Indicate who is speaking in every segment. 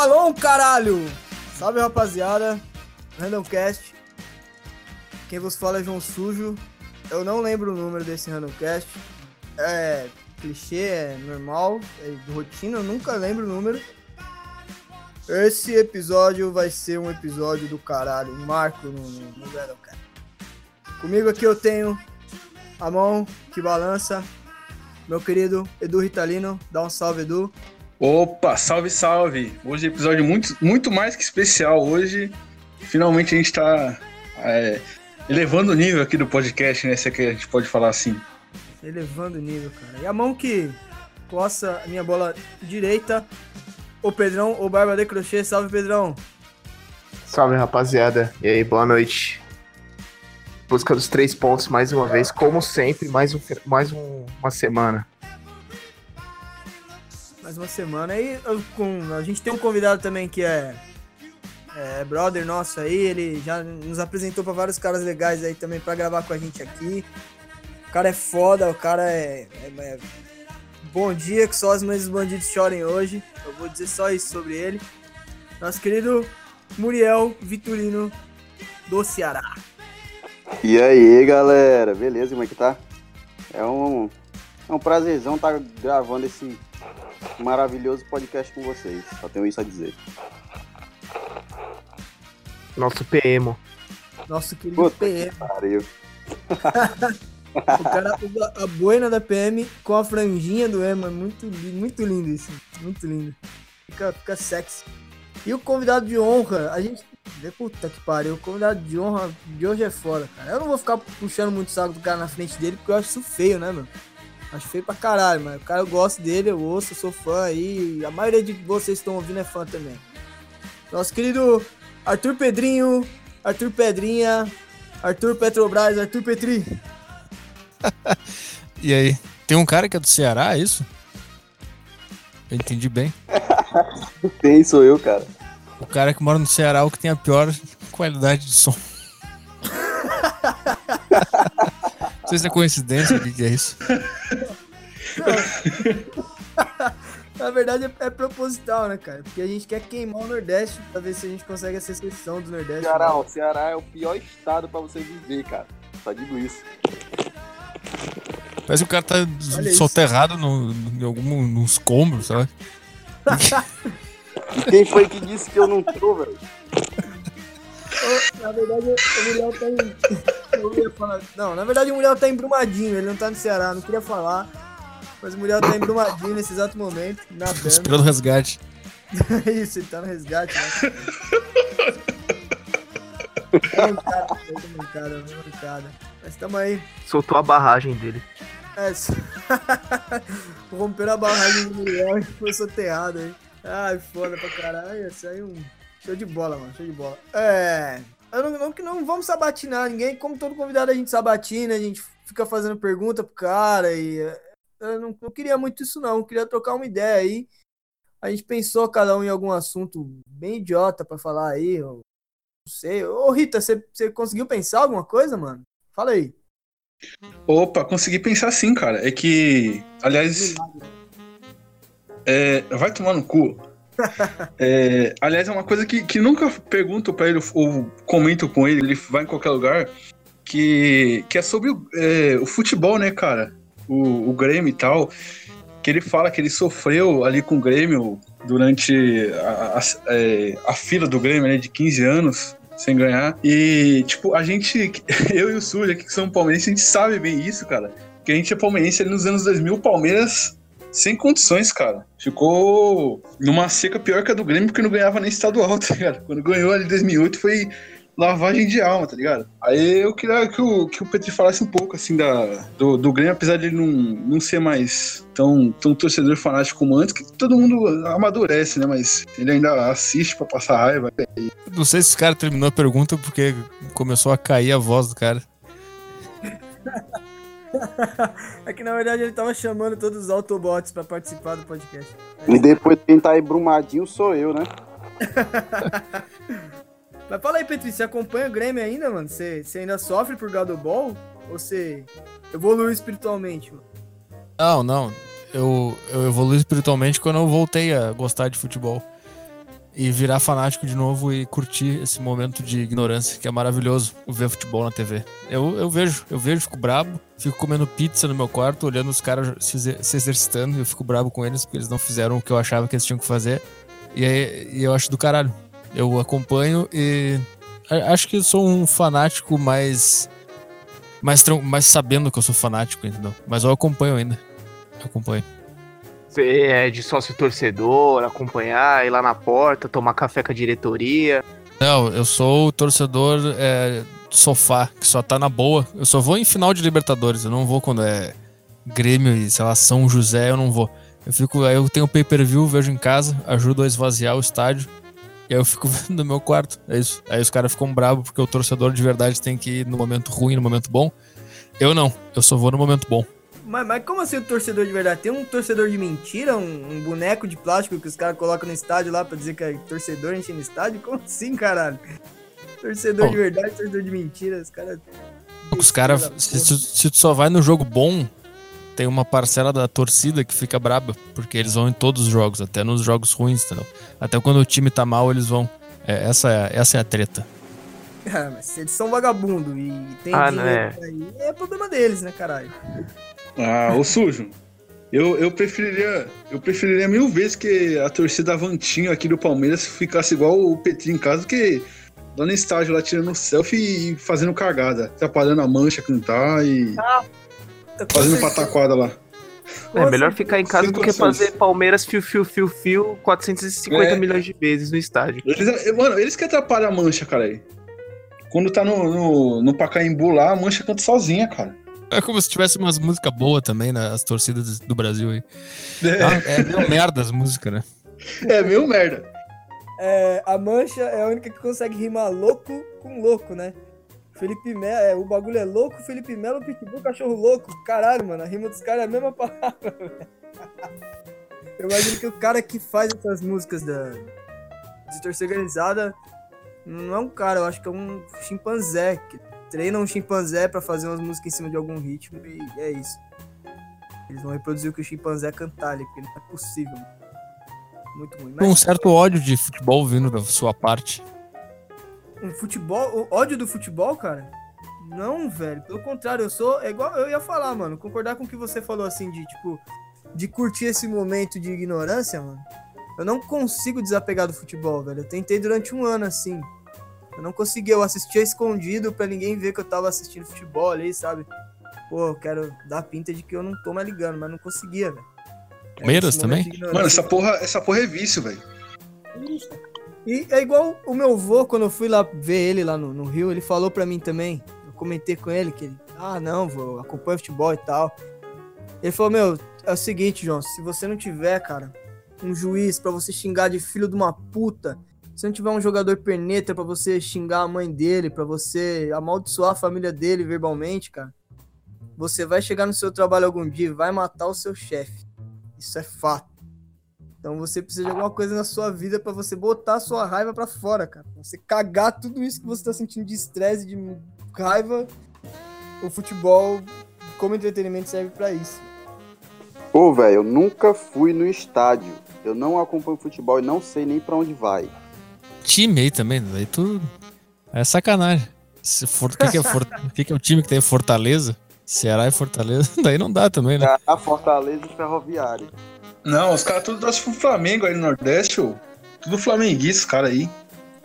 Speaker 1: Shalom, caralho! Salve, rapaziada. Randomcast. Quem vos fala é João Sujo. Eu não lembro o número desse Randomcast. É clichê, é normal, é de rotina, eu nunca lembro o número. Esse episódio vai ser um episódio do caralho, marco no, no, no Randomcast. Comigo aqui eu tenho a mão que balança, meu querido Edu Ritalino. Dá um salve, Edu.
Speaker 2: Opa, salve, salve! Hoje é episódio muito, muito mais que especial. Hoje, finalmente, a gente está é, elevando o nível aqui do podcast, né? Se é que a gente pode falar assim.
Speaker 1: Elevando o nível, cara. E a mão que coça a minha bola direita, o Pedrão, o Barba de Crochê. Salve, Pedrão!
Speaker 3: Salve, rapaziada. E aí, boa noite. Busca dos três pontos mais uma vez, como sempre, mais, um, mais um, uma semana
Speaker 1: mais uma semana. E com, a gente tem um convidado também que é, é brother nosso aí, ele já nos apresentou para vários caras legais aí também para gravar com a gente aqui. O cara é foda, o cara é, é, é, Bom dia, que só mães dos bandidos chorem hoje. Eu vou dizer só isso sobre ele. Nosso querido Muriel Vitorino do Ceará.
Speaker 4: E aí, galera? Beleza, como é que tá? É um, é um prazerzão estar tá gravando esse maravilhoso podcast com vocês. Só tenho isso a dizer.
Speaker 3: Nosso PM.
Speaker 1: Nosso querido Puta PM. Que pariu. o cara usa a boina da PM com a franjinha do Emo. É muito, muito lindo isso. Muito lindo. Fica, fica sexy. E o convidado de honra, a gente. Puta que pariu, o convidado de honra de hoje é fora, cara. Eu não vou ficar puxando muito saco do cara na frente dele, porque eu acho isso feio, né, mano? Acho feio pra caralho, mas o cara eu gosto dele, eu ouço, eu sou fã aí. A maioria de vocês que estão ouvindo é fã também. Nosso querido Arthur Pedrinho, Arthur Pedrinha, Arthur Petrobras, Arthur Petri.
Speaker 5: e aí? Tem um cara que é do Ceará, é isso? Eu entendi bem.
Speaker 4: tem, sou eu, cara.
Speaker 5: O cara que mora no Ceará é o que tem a pior qualidade de som. Não sei se é coincidência, o que é isso?
Speaker 1: Na verdade é, é, proposital, né, cara? Porque a gente quer queimar o Nordeste pra ver se a gente consegue essa exceção do Nordeste.
Speaker 4: Ceará, né? o Ceará é o pior estado pra você viver, cara. Só digo isso.
Speaker 5: Parece que o cara tá soterrado no, em algum, nos escombros, sabe?
Speaker 4: quem foi que disse que eu não tô, velho?
Speaker 1: Na verdade, o Muriel tá em. Não, na verdade o Muriel tá em Brumadinho, ele não tá no Ceará, não queria falar. Mas o Muriel tá em Brumadinho nesse exato momento, nadando.
Speaker 5: Esperando o resgate.
Speaker 1: Isso, ele tá no resgate, né? mancada, mancada, mancada. Mas tamo aí.
Speaker 3: Soltou a barragem dele.
Speaker 1: É, romperam a barragem do Muriel e foi soterrado aí. Ai, foda pra caralho. Aí é um Show de bola, mano. Show de bola. É. Eu não, não, não vamos sabatinar ninguém. Como todo convidado, a gente sabatina, a gente fica fazendo pergunta pro cara. E eu não, não queria muito isso, não. Eu queria trocar uma ideia aí. A gente pensou cada um em algum assunto bem idiota para falar aí. Eu não sei. Ô, Rita, você, você conseguiu pensar alguma coisa, mano? Fala aí.
Speaker 2: Opa, consegui pensar sim, cara. É que, aliás. É, vai tomar no cu. É, aliás, é uma coisa que, que nunca pergunto para ele ou comento com ele, ele vai em qualquer lugar, que, que é sobre o, é, o futebol, né, cara? O, o Grêmio e tal. Que ele fala que ele sofreu ali com o Grêmio durante a, a, é, a fila do Grêmio né, de 15 anos sem ganhar. E, tipo, a gente, eu e o Suja, que são palmeirenses, a gente sabe bem isso, cara. Que a gente é palmeirense ali nos anos 2000, o Palmeiras sem condições, cara. Ficou numa seca pior que a do Grêmio, porque não ganhava nem estadual, tá ligado? Quando ganhou ali em 2008 foi lavagem de alma, tá ligado? Aí eu queria que o, que o Petri falasse um pouco, assim, da, do, do Grêmio, apesar de ele não, não ser mais tão, tão torcedor fanático como antes, que todo mundo amadurece, né? Mas ele ainda assiste pra passar raiva.
Speaker 5: Não sei se esse cara terminou a pergunta porque começou a cair a voz do cara.
Speaker 1: é que na verdade ele tava chamando todos os Autobots pra participar do podcast.
Speaker 4: E depois quem tá aí brumadinho sou eu, né?
Speaker 1: Mas fala aí, Petri, você acompanha o Grêmio ainda, mano? Você, você ainda sofre por gado ball? Ou você evoluiu espiritualmente, mano?
Speaker 5: Não, não. Eu, eu evolui espiritualmente quando eu voltei a gostar de futebol. E virar fanático de novo e curtir esse momento de ignorância que é maravilhoso ver futebol na TV. Eu, eu vejo, eu vejo, fico brabo, fico comendo pizza no meu quarto, olhando os caras se, se exercitando e eu fico brabo com eles porque eles não fizeram o que eu achava que eles tinham que fazer. E, aí, e eu acho do caralho. Eu acompanho e acho que sou um fanático mais, mais, mais sabendo que eu sou fanático, entendeu? Mas eu acompanho ainda. Eu acompanho.
Speaker 3: É de sócio torcedor, acompanhar, ir lá na porta, tomar café com a diretoria.
Speaker 5: Não, eu sou o torcedor é, sofá, que só tá na boa. Eu só vou em final de Libertadores, eu não vou quando é Grêmio e, sei lá, São José, eu não vou. Eu fico, aí eu tenho pay-per-view, vejo em casa, ajudo a esvaziar o estádio. E aí eu fico no meu quarto. É isso. Aí os caras ficam bravos porque o torcedor de verdade tem que ir no momento ruim, no momento bom. Eu não, eu só vou no momento bom.
Speaker 1: Mas, mas como assim o torcedor de verdade? Tem um torcedor de mentira, um, um boneco de plástico que os caras colocam no estádio lá pra dizer que é torcedor enchendo estádio? Como assim, caralho? Torcedor Bom, de verdade, torcedor de mentira, os caras.
Speaker 5: Os caras, se, se tu só vai no jogo bom, tem uma parcela da torcida que fica braba, porque eles vão em todos os jogos, até nos jogos ruins, entendeu? Até quando o time tá mal, eles vão. É, essa, é, essa é a treta.
Speaker 1: Ah, mas se eles são vagabundo e tem ah, dinheiro é. aí, é problema deles, né, caralho?
Speaker 2: Ah, o sujo. Eu, eu preferiria eu preferiria mil vezes que a torcida Avantinho aqui do Palmeiras ficasse igual o Petri em casa, que lá no estágio lá tirando selfie e fazendo cagada, atrapalhando a mancha cantar e ah, fazendo pataquada lá.
Speaker 3: É melhor ficar em casa do que fazer Palmeiras fio, fio, fio, fio 450 é. milhões de vezes no estádio.
Speaker 2: Eles, mano, eles que atrapalham a mancha, cara. Aí. Quando tá no, no, no Pacaembu lá, a mancha canta sozinha, cara.
Speaker 5: É como se tivesse umas músicas boas também nas torcidas do Brasil aí. É, ah, é meio merda as músicas, né?
Speaker 2: É meio merda.
Speaker 1: É, a Mancha é a única que consegue rimar louco com louco, né? Felipe Melo, é, o bagulho é louco, Felipe Melo, Pitbull, cachorro louco. Caralho, mano, a rima dos caras é a mesma palavra, Eu imagino que o cara que faz essas músicas da, de torcida organizada não é um cara, eu acho que é um chimpanzé que treina um chimpanzé para fazer umas músicas em cima de algum ritmo e é isso. Eles vão reproduzir o que o chimpanzé cantar ali, porque não é possível. Muito ruim.
Speaker 5: Mas... Um certo ódio de futebol vindo da sua parte.
Speaker 1: Um futebol? O ódio do futebol, cara? Não, velho. Pelo contrário, eu sou. É igual eu ia falar, mano. Concordar com o que você falou assim, de tipo. De curtir esse momento de ignorância, mano. Eu não consigo desapegar do futebol, velho. Eu tentei durante um ano assim. Eu não conseguia, eu assistia escondido pra ninguém ver que eu tava assistindo futebol ali, sabe? Pô, eu quero dar pinta de que eu não tô mais ligando, mas não conseguia, velho.
Speaker 5: Palmeiras também?
Speaker 2: Mano, essa porra, essa porra é vício, velho.
Speaker 1: E é igual o meu avô, quando eu fui lá ver ele lá no, no Rio, ele falou pra mim também. Eu comentei com ele que ele, ah, não, vou acompanho futebol e tal. Ele falou, meu, é o seguinte, João, se você não tiver, cara, um juiz para você xingar de filho de uma puta se não tiver um jogador perneta para você xingar a mãe dele, para você amaldiçoar a família dele verbalmente, cara, você vai chegar no seu trabalho algum dia e vai matar o seu chefe. Isso é fato. Então você precisa de alguma coisa na sua vida para você botar a sua raiva para fora, cara. Pra você cagar tudo isso que você tá sentindo de estresse, de raiva. O futebol, como entretenimento, serve para isso.
Speaker 4: Pô, velho, eu nunca fui no estádio. Eu não acompanho futebol e não sei nem para onde vai
Speaker 5: time aí também, daí tu. É sacanagem. Se for, o que, que, é for, que, que é o time que tem Fortaleza? Ceará e Fortaleza, daí não dá também, né?
Speaker 4: A Fortaleza e Ferroviária.
Speaker 2: Não, os caras tudo torcem pro Flamengo aí no Nordeste, ô. Tudo flamenguista, os caras aí.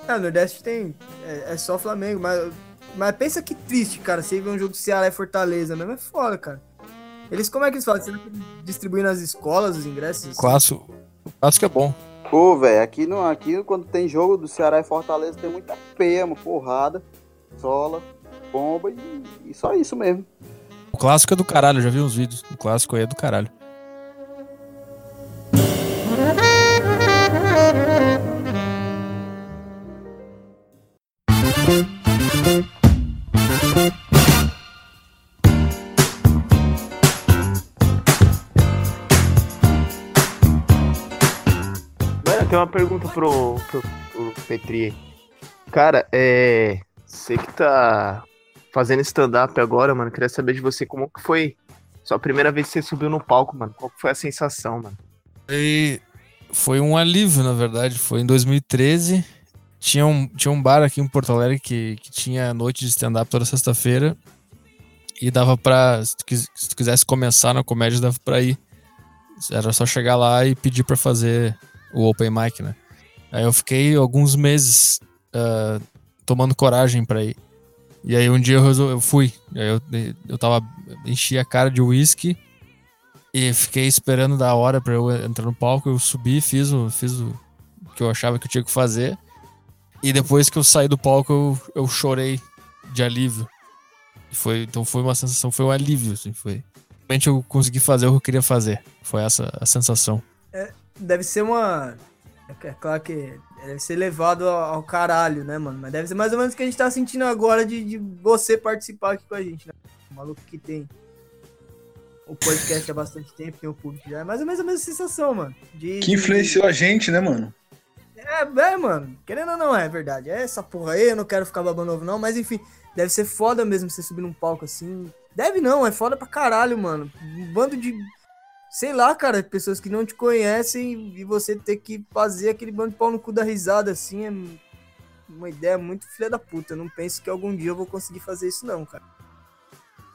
Speaker 1: É, no Nordeste tem. É, é, só Flamengo, mas. Mas pensa que triste, cara. Você vê um jogo do Ceará e Fortaleza mesmo, é foda, cara. Eles, como é que eles fazem? Você distribuir nas escolas os ingressos?
Speaker 5: Clássico. O clássico é bom.
Speaker 4: Pô, velho, aqui, aqui quando tem jogo do Ceará e Fortaleza tem muita peia, uma porrada, sola, bomba e, e só isso mesmo.
Speaker 5: O clássico é do caralho, já vi uns vídeos. O clássico aí é do caralho.
Speaker 3: Tenho uma pergunta pro, pro, pro Petri. Cara, é. Você que tá fazendo stand-up agora, mano, queria saber de você como que foi sua primeira vez que você subiu no palco, mano. Qual foi a sensação, mano?
Speaker 5: E foi um alívio, na verdade. Foi em 2013. Tinha um, tinha um bar aqui em Porto Alegre que, que tinha noite de stand-up toda sexta-feira. E dava pra. Se tu, se tu quisesse começar na comédia, dava pra ir. Era só chegar lá e pedir pra fazer o open mic, né? Aí eu fiquei alguns meses ah, tomando coragem pra ir. E aí um dia eu, resol- eu fui. Eu, eu tava. Enchi a cara de uísque e fiquei esperando da hora pra eu entrar no palco. Eu subi, fiz o, fiz o que eu achava que eu tinha que fazer. E depois que eu saí do palco, eu, eu chorei de alívio. Foi, então foi uma sensação, foi um alívio, assim, foi. Realmente eu consegui fazer o que eu queria fazer. Foi essa a sensação.
Speaker 1: Deve ser uma. É claro que deve ser levado ao caralho, né, mano? Mas deve ser mais ou menos o que a gente tá sentindo agora de, de você participar aqui com a gente, né? O maluco que tem o podcast há bastante tempo, tem o público já. É mais ou menos a mesma sensação, mano. De,
Speaker 2: Que
Speaker 1: de-
Speaker 2: influenciou a gente, né, mano?
Speaker 1: É, é, mano. Querendo ou não, é verdade. É essa porra aí, eu não quero ficar babando ovo, não. Mas enfim, deve ser foda mesmo você subir num palco assim. Deve não, é foda pra caralho, mano. Um bando de. Sei lá, cara, pessoas que não te conhecem e você ter que fazer aquele bando de pau no cu da risada assim é uma ideia muito filha da puta. Eu não penso que algum dia eu vou conseguir fazer isso, não, cara.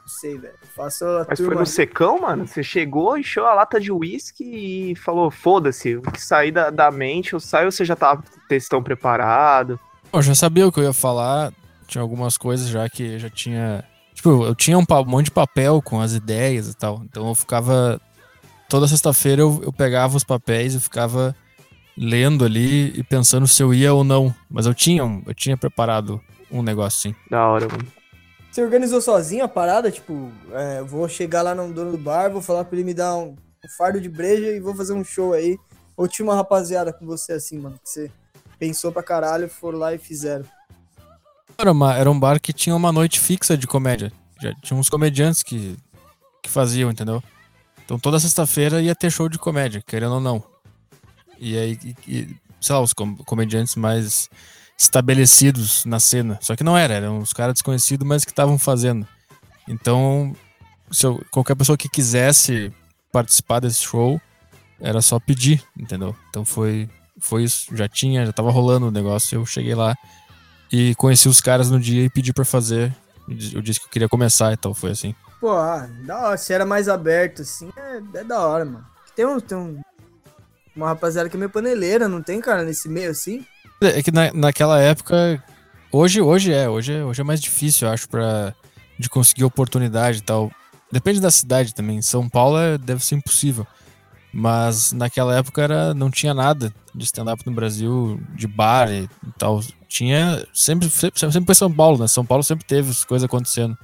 Speaker 1: Não sei, velho. Faço a
Speaker 3: Mas foi
Speaker 1: turma.
Speaker 3: no secão, mano? Você chegou, encheu a lata de uísque e falou, foda-se, o que sair da, da mente, eu saio, ou você já tava com o textão preparado.
Speaker 5: Eu já sabia o que eu ia falar, tinha algumas coisas já que já tinha. Tipo, eu tinha um, um monte de papel com as ideias e tal. Então eu ficava. Toda sexta-feira eu, eu pegava os papéis e ficava lendo ali e pensando se eu ia ou não. Mas eu tinha, eu tinha preparado um negócio assim.
Speaker 3: Da hora, mano.
Speaker 1: Você organizou sozinho a parada? Tipo, é, vou chegar lá no dono do bar, vou falar pra ele me dar um, um fardo de breja e vou fazer um show aí. Ou tinha uma rapaziada com você assim, mano, que você pensou pra caralho, foram lá e fizeram.
Speaker 5: Era, uma- era um bar que tinha uma noite fixa de comédia. Já tinha uns comediantes que, que faziam, entendeu? Então toda sexta-feira ia ter show de comédia, querendo ou não. E aí, e- e, sei lá, os com- comediantes mais estabelecidos na cena. Só que não era, eram os caras desconhecidos, mas que estavam fazendo. Então, se eu- qualquer pessoa que quisesse participar desse show, era só pedir, entendeu? Então foi, foi isso. Já tinha, já tava rolando o negócio. Eu cheguei lá e conheci os caras no dia e pedi pra fazer. Eu disse que eu queria começar, então foi assim.
Speaker 1: Pô, ah, da hora, se era mais aberto assim, é, é da hora, mano. Tem, um, tem um, uma rapaziada que é meio paneleira, não tem, cara, nesse meio assim?
Speaker 5: É que na, naquela época. Hoje, hoje é, hoje é, hoje é mais difícil, eu acho, pra, de conseguir oportunidade e tal. Depende da cidade também. São Paulo é- deve ser impossível. Mas naquela época era, não tinha nada de stand-up no Brasil, de bar e tal. Tinha. Sempre, sempre, sempre foi São Paulo, né? São Paulo sempre teve as coisas acontecendo.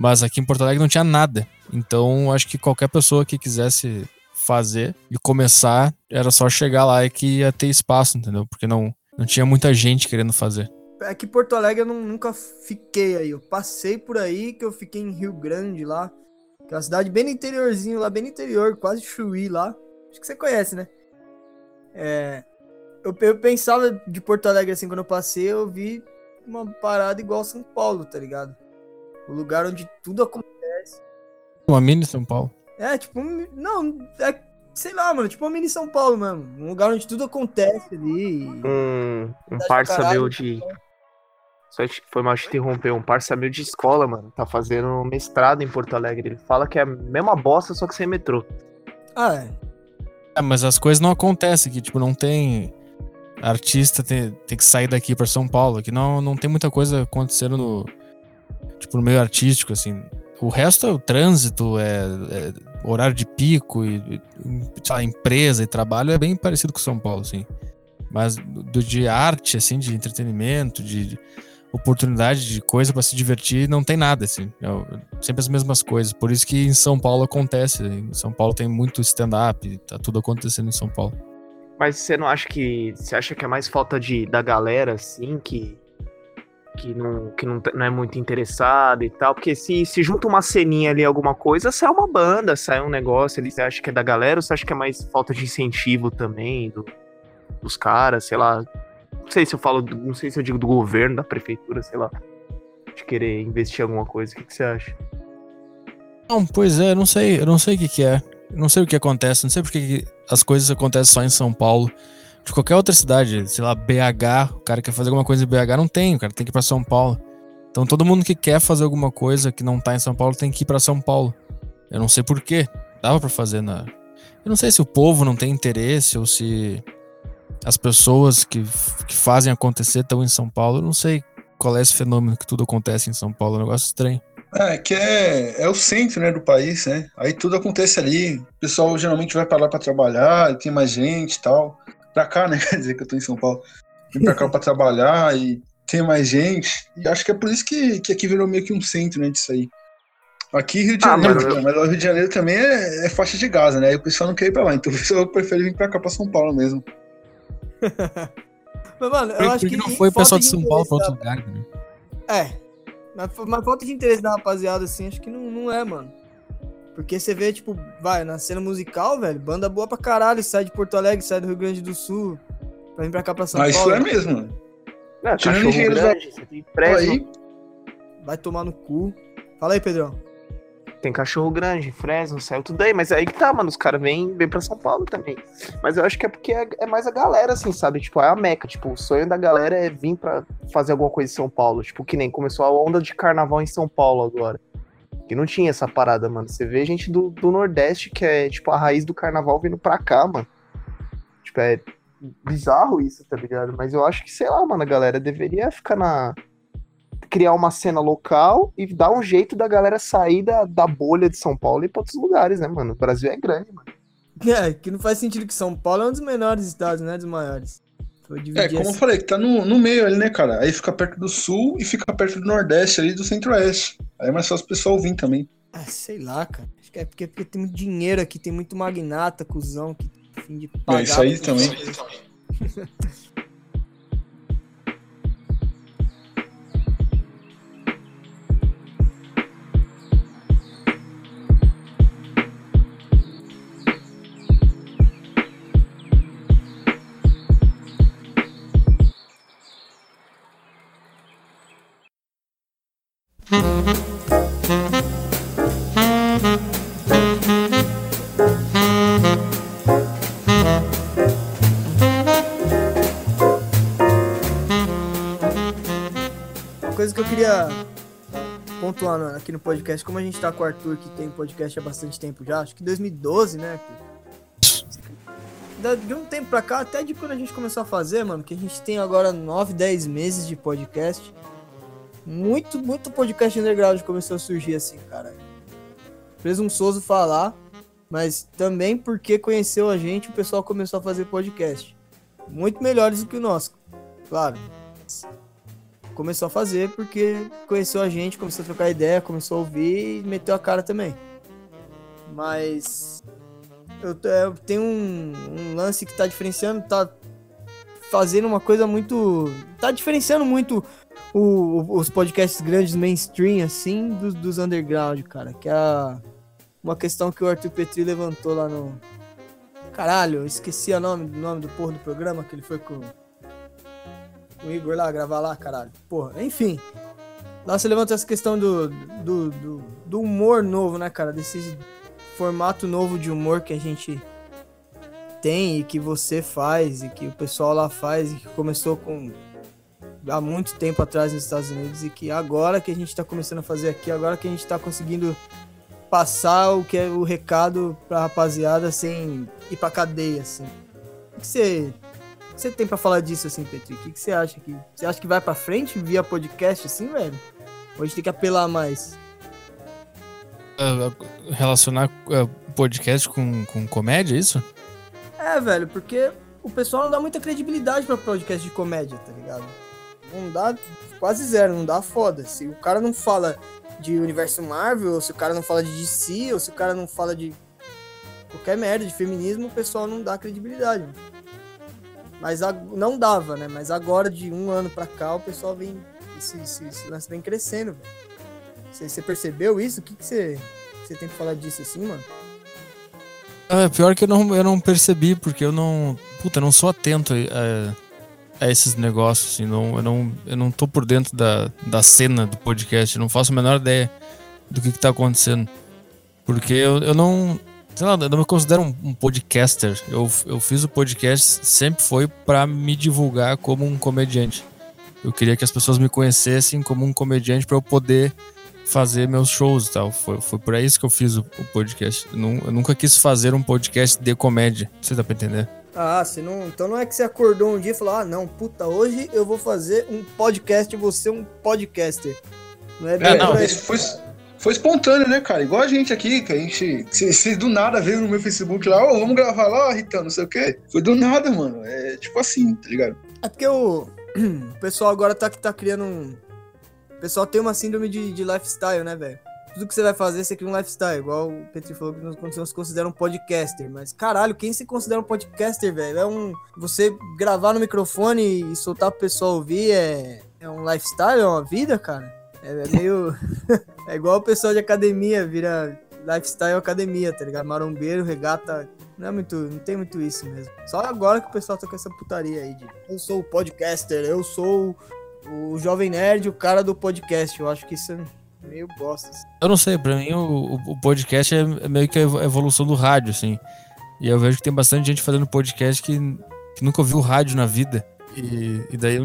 Speaker 5: Mas aqui em Porto Alegre não tinha nada. Então acho que qualquer pessoa que quisesse fazer e começar, era só chegar lá e que ia ter espaço, entendeu? Porque não, não tinha muita gente querendo fazer.
Speaker 1: Aqui em Porto Alegre eu não- nunca fiquei aí. Eu passei por aí, que eu fiquei em Rio Grande lá. Que é uma cidade bem no interiorzinho lá, bem no interior, quase Chuí lá. Acho que você conhece, né? É. Eu, eu pensava de Porto Alegre assim, quando eu passei, eu vi uma parada igual São Paulo, tá ligado? O lugar onde tudo acontece.
Speaker 5: Uma mini São Paulo.
Speaker 1: É, tipo, um- não, é, sei lá, mano, tipo uma mini São Paulo mesmo. Um lugar onde tudo acontece ali.
Speaker 3: Um, um parça meu de. Só te- foi mal te interromper. Um parça meu de escola, mano. Tá fazendo mestrado em Porto Alegre. Ele fala que é a mesma bosta, só que sem metrô.
Speaker 1: Ah, é.
Speaker 5: É, mas as coisas não acontecem aqui, tipo, não tem. Artista tem, tem que sair daqui pra São Paulo. Aqui não, não tem muita coisa acontecendo no. Tipo, no meio artístico, assim. O resto é o trânsito, é, é horário de pico, e, e, empresa e trabalho é bem parecido com São Paulo, assim. Mas do, de arte, assim, de entretenimento, de, de oportunidade de coisa pra se divertir, não tem nada, assim. É sempre as mesmas coisas. Por isso que em São Paulo acontece. Em São Paulo tem muito stand-up, tá tudo acontecendo em São Paulo.
Speaker 3: Mas você não acha que. Você acha que é mais falta de, da galera, assim, que. Que, não, que não, tá- não é muito interessada e tal? Porque se, se junta uma ceninha ali, alguma coisa, sai uma banda, sai um negócio. Você acha que é da galera ou você acha que é mais falta de incentivo também do, dos caras, sei lá? Não sei se eu falo, não sei se eu digo do governo, da prefeitura, sei lá. De querer investir em alguma coisa. O que, que você acha?
Speaker 5: Não, pois é, não sei, eu não sei o que que é. não sei o que acontece, não sei porque as coisas acontecem só em São Paulo. De qualquer outra cidade, sei lá, BH, o cara quer fazer alguma coisa em BH, não tem, o cara tem que ir pra São Paulo. Então todo mundo que quer fazer alguma coisa que não tá em São Paulo tem que ir para São Paulo. Eu não sei porquê. Dava para fazer na. Eu não sei se o povo não tem interesse ou se as pessoas que, que fazem acontecer estão em São Paulo. Eu não sei qual é esse fenômeno que tudo acontece em São Paulo. É um negócio estranho.
Speaker 2: É, que é, é o centro né, do país, né? Aí tudo acontece ali. O pessoal geralmente vai para lá para trabalhar, tem mais gente e tal. Pra cá, né? Quer dizer que eu tô em São Paulo. Vim pra cá pra trabalhar e tem mais gente. E acho que é por isso que, que aqui virou meio que um centro, né, disso aí. Aqui Rio de ah, Janeiro, mas, mas o Rio de Janeiro também é, é, faixa de Gaza, né? Aí o pessoal não quer ir pra lá, então o pessoal prefere vir pra cá, pra São Paulo mesmo.
Speaker 1: mas, mano, eu acho que.
Speaker 5: não foi o pessoal de São Paulo pra outro lugar, né?
Speaker 1: É. Mas, mas falta de interesse da rapaziada, assim, acho que não, não é, mano. Porque você vê, tipo, vai, na cena musical, velho, banda boa pra caralho, sai de Porto Alegre, sai do Rio Grande do Sul, pra vir pra cá pra São
Speaker 2: mas
Speaker 1: Paulo.
Speaker 2: Mas isso é mesmo.
Speaker 3: Não, Tirando engenheiros grande, você tem Aí.
Speaker 1: Vai tomar no cu. Fala aí, Pedrão.
Speaker 3: Tem cachorro grande, Fresno, saiu tudo aí, mas aí que tá, mano, os caras vêm vem pra São Paulo também. Mas eu acho que é porque é, é, mais a galera, assim, sabe? Tipo, é a meca. Tipo, o sonho da galera é vir pra fazer alguma coisa em São Paulo. Tipo, que nem começou a onda de carnaval em São Paulo agora. Que não tinha essa parada, mano. Você vê gente do, do Nordeste, que é, tipo, a raiz do carnaval vindo pra cá, mano. Tipo, é bizarro isso, tá ligado? Mas eu acho que, sei lá, mano, a galera deveria ficar na. criar uma cena local e dar um jeito da galera sair da, da bolha de São Paulo e ir pra outros lugares, né, mano? O Brasil é grande, mano.
Speaker 1: É, que não faz sentido que São Paulo é um dos menores estados, né? Dos maiores.
Speaker 2: É, como assim. eu falei, que tá no, no meio ali, né, cara? Aí fica perto do sul e fica perto do nordeste ali do centro-oeste. Aí é mais fácil o pessoal vir também.
Speaker 1: Ah, sei lá, cara. Acho que é porque, porque tem muito dinheiro aqui, tem muito magnata, cuzão, que fim de pagar.
Speaker 2: É, isso aí também.
Speaker 1: aqui no podcast, como a gente tá com o Arthur, que tem podcast há bastante tempo já, acho que 2012, né, Arthur? De um tempo pra cá, até de quando a gente começou a fazer, mano, que a gente tem agora 9, 10 meses de podcast. Muito, muito podcast underground começou a surgir assim, cara. Presunçoso falar, mas também porque conheceu a gente, o pessoal começou a fazer podcast. Muito melhores do que o nosso, claro começou a fazer porque conheceu a gente, começou a trocar ideia, começou a ouvir e meteu a cara também. Mas eu, eu tenho um, um, lance que tá diferenciando, tá fazendo uma coisa muito. tá diferenciando muito o, os podcasts grandes mainstream, assim, dos, dos underground, cara. Que é uma questão que o Arthur Petri levantou lá no. Caralho, esqueci o nome, nome do porra do programa que ele foi com o Igor lá, gravar lá, caralho. Porra, enfim. Lá você levanta essa questão do, do, do, do, humor novo, né, cara? Desse formato novo de humor que a gente tem e que você faz e que o pessoal lá faz e que começou com há muito tempo atrás nos Estados Unidos e que agora que a gente tá começando a fazer aqui, agora que a gente tá conseguindo passar o que é o recado pra rapaziada sem ir pra cadeia, assim. O que você você tem para falar disso, assim, Petri? O que, que você acha? Que, você acha que vai para frente via podcast, assim, velho? Ou a gente tem que apelar mais?
Speaker 5: Uh, relacionar uh, podcast com, com comédia, é isso?
Speaker 1: É, velho, porque o pessoal não dá muita credibilidade para podcast de comédia, tá ligado? Não dá quase zero, não dá foda. Se o cara não fala de universo Marvel, ou se o cara não fala de DC, ou se o cara não fala de qualquer merda de feminismo, o pessoal não dá credibilidade. Mano. Mas a, não dava, né? Mas agora, de um ano pra cá, o pessoal vem. Esse, esse, esse lance vem crescendo. Você, você percebeu isso? O que, você, você tem que falar disso assim, mano?
Speaker 5: É, pior que eu não, eu não percebi, porque eu não. Puta, não sou atento a, a esses negócios, assim. Não, eu, não, eu não tô por dentro da, da cena do podcast. Não faço a menor ideia do que, que tá acontecendo. Porque eu, eu não. Sei lá, eu não me considero um, um, podcaster. Eu, eu fiz o podcast, sempre foi para me divulgar como um comediante. Eu queria que as pessoas me conhecessem como um comediante para eu poder fazer meus shows e tal. Foi, foi por isso que eu fiz o, o podcast. Eu, não, eu, nunca quis fazer um podcast de comédia. Você dá pra entender?
Speaker 1: Ah, você não. Então não é que você acordou um dia e falou: ah, não, puta, hoje eu vou fazer um podcast e vou ser um podcaster.
Speaker 2: Não é, é não, isso foi, foi espontâneo, né, cara? Igual a gente aqui, que a gente. Se, do nada veio no meu Facebook lá, ô, oh, vamos gravar lá, Rita, não sei o quê. Foi do nada, mano. É tipo assim, tá ligado?
Speaker 1: É porque o, o pessoal agora tá, tá criando um. O pessoal tem uma síndrome de, de lifestyle, né, velho? tudo que você vai fazer, você cria um lifestyle. Igual o Petri falou que não se considera um podcaster. Mas, caralho, quem se considera um podcaster, velho? É um. Você gravar no microfone e soltar pro pessoal ouvir é, é um lifestyle, é uma vida, cara. É, é meio. é igual o pessoal de academia, vira lifestyle academia, tá ligado? Marombeiro, regata. Não é muito. Não tem muito isso mesmo. Só agora que o pessoal tá com essa putaria aí de. Eu sou o podcaster, eu sou o jovem nerd, o cara do podcast. Eu acho que isso meio bosta. Assim.
Speaker 5: Eu não sei, pra mim o, o podcast é meio que a evolução do rádio, assim. E eu vejo que tem bastante gente fazendo podcast que, que nunca ouviu rádio na vida. E, e daí, eu,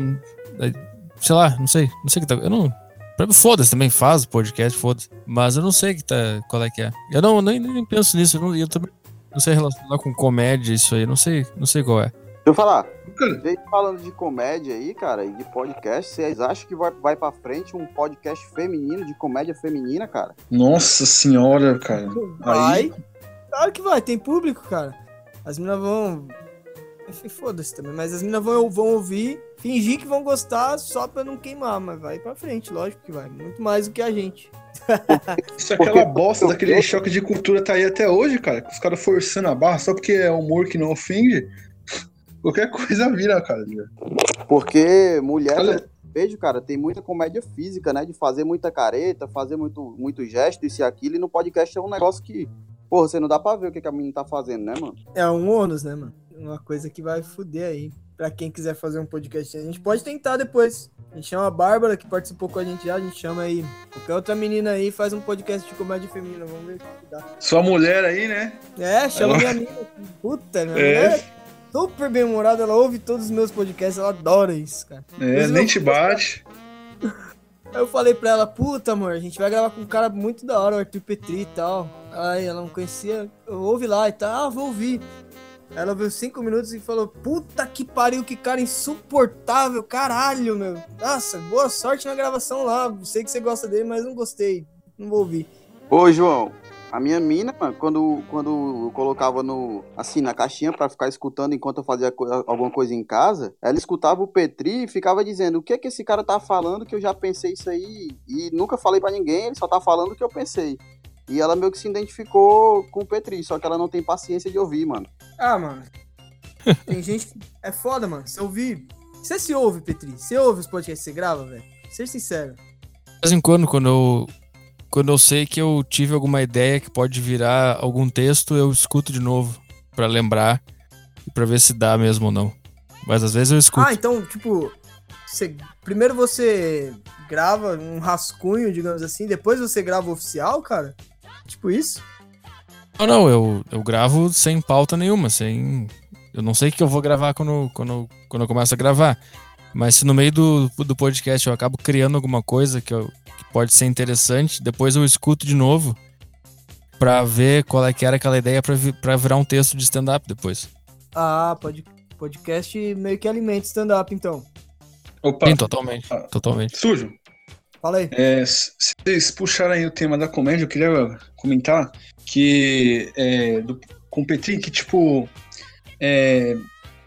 Speaker 5: sei lá, não sei, não sei o que tá. Eu não. Foda-se, também faz podcast, foda-se. Mas eu não sei que tá, qual é que é. Eu não, nem, nem penso nisso, eu, não, eu também não sei relacionar com comédia isso aí, não sei, não sei qual é.
Speaker 4: Deixa eu falar. Vocês falando de comédia aí, cara, e de podcast, vocês acham que vai, vai pra frente um podcast feminino, de comédia feminina, cara?
Speaker 2: Nossa senhora, cara.
Speaker 1: Vai. Aí... Claro que vai, tem público, cara. As meninas vão. Foda-se também, mas as meninas vão, vão ouvir, fingir que vão gostar só pra não queimar, mas vai pra frente, lógico que vai. Muito mais do que a gente.
Speaker 2: Isso é aquela bosta daquele choque de cultura tá aí até hoje, cara. Os caras forçando a barra só porque é humor que não ofende. Qualquer coisa vira, cara.
Speaker 4: Porque mulher, Olha... vejo, cara, tem muita comédia física, né? De fazer muita careta, fazer muito, muito gesto, isso e aquilo. E no podcast é um negócio que, porra, você não dá pra ver o que, que a menina tá fazendo, né, mano?
Speaker 1: É um ônus, né, mano? Uma coisa que vai fuder aí. Pra quem quiser fazer um podcast, a gente pode tentar depois. A gente chama a Bárbara, que participou com a gente já, a gente chama aí qualquer outra menina aí faz um podcast de comédia feminina. Vamos ver o que dá.
Speaker 2: Sua mulher aí, né?
Speaker 1: É, chama Ela... minha amiga. Puta, minha é. mulher super bem-humorada, ela ouve todos os meus podcasts, ela adora isso, cara.
Speaker 2: É, nem te bate.
Speaker 1: Aí eu falei pra ela, puta, amor, a gente vai gravar com um cara muito da hora, o Arthur Petri e tal. Aí ela não conhecia, eu ouvi lá e tal, ah, vou ouvir. Ela viu cinco minutos e falou, puta que pariu, que cara insuportável, caralho, meu. Nossa, boa sorte na gravação lá, sei que você gosta dele, mas não gostei, não vou ouvir.
Speaker 4: Ô, João, a minha mina, quando, quando eu colocava no, assim, na caixinha para ficar escutando enquanto eu fazia co alguma coisa em casa, ela escutava o Petri e ficava dizendo: o que é que esse cara tá falando que eu já pensei isso aí e nunca falei para ninguém, ele só tá falando o que eu pensei. E ela meio que se identificou com o Petri, só que ela não tem paciência de ouvir, mano.
Speaker 1: Ah, mano. Tem gente que. É foda, mano. Você ouvir. Você se ouve, Petri? Você ouve os podcasts que você grava, velho? Seja sincero.
Speaker 5: De vez em quando, quando eu quando eu sei que eu tive alguma ideia que pode virar algum texto, eu escuto de novo para lembrar e para ver se dá mesmo ou não. Mas às vezes eu escuto.
Speaker 1: Ah, então, tipo, você, primeiro você grava um rascunho, digamos assim, depois você grava o oficial, cara? Tipo isso?
Speaker 5: Não, não, eu, eu gravo sem pauta nenhuma, sem. Eu não sei o que eu vou gravar quando, quando, quando eu começo a gravar. Mas se no meio do, do podcast eu acabo criando alguma coisa que eu, pode ser interessante. Depois eu escuto de novo para ver qual é que era aquela ideia para virar um texto de stand-up depois.
Speaker 1: Ah, pode, podcast meio que alimenta stand-up, então.
Speaker 5: Opa. Sim, totalmente, ah, totalmente.
Speaker 2: Sujo.
Speaker 1: Fala aí.
Speaker 2: É, se vocês puxaram aí o tema da comédia, eu queria comentar que é, do, com o Petri, que tipo, é,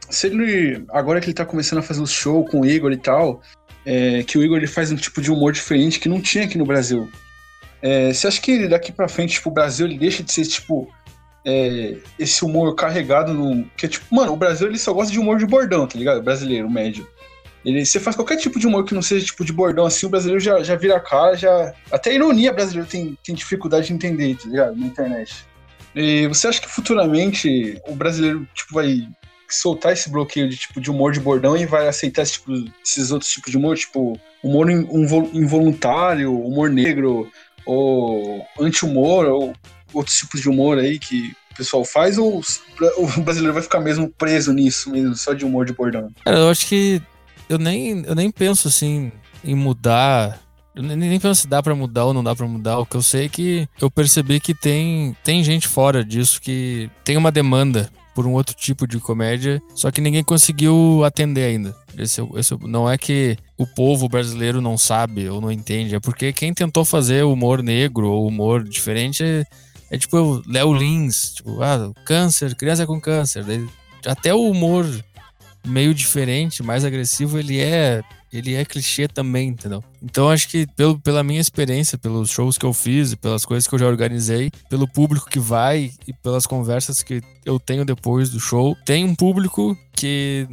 Speaker 2: se ele, agora que ele tá começando a fazer o show com o Igor e tal, é, que o Igor ele faz um tipo de humor diferente que não tinha aqui no Brasil. É, você acha que daqui para frente, tipo, o Brasil ele deixa de ser, tipo, é, esse humor carregado no. Que é tipo, mano, o Brasil ele só gosta de humor de bordão, tá ligado? Brasileiro, médio. Ele, você faz qualquer tipo de humor que não seja tipo de bordão assim, o brasileiro já, já vira a cara, já. Até a ironia brasileiro tem, tem dificuldade de entender, tá ligado? Na internet. E você acha que futuramente o brasileiro, tipo, vai soltar esse bloqueio de tipo de humor de bordão e vai aceitar esse tipo, esses outros tipos de humor, tipo humor involuntário, humor negro, ou anti-humor, ou outros tipos de humor aí que o pessoal faz ou o brasileiro vai ficar mesmo preso nisso, mesmo, só de humor de bordão?
Speaker 5: Cara, eu acho que eu nem, eu nem penso assim em mudar. Eu nem penso se dá pra mudar ou não dá pra mudar. O que eu sei é que eu percebi que tem, tem gente fora disso que tem uma demanda por um outro tipo de comédia, só que ninguém conseguiu atender ainda. Esse, esse, não é que o povo brasileiro não sabe ou não entende, é porque quem tentou fazer humor negro ou humor diferente é, é tipo Léo Lins, tipo, ah, câncer, criança com câncer. Até o humor meio diferente, mais agressivo, ele é ele é clichê também, entendeu? Então acho que pelo, pela minha experiência, pelos shows que eu fiz, pelas coisas que eu já organizei, pelo público que vai e pelas conversas que eu tenho depois do show, tem um público que,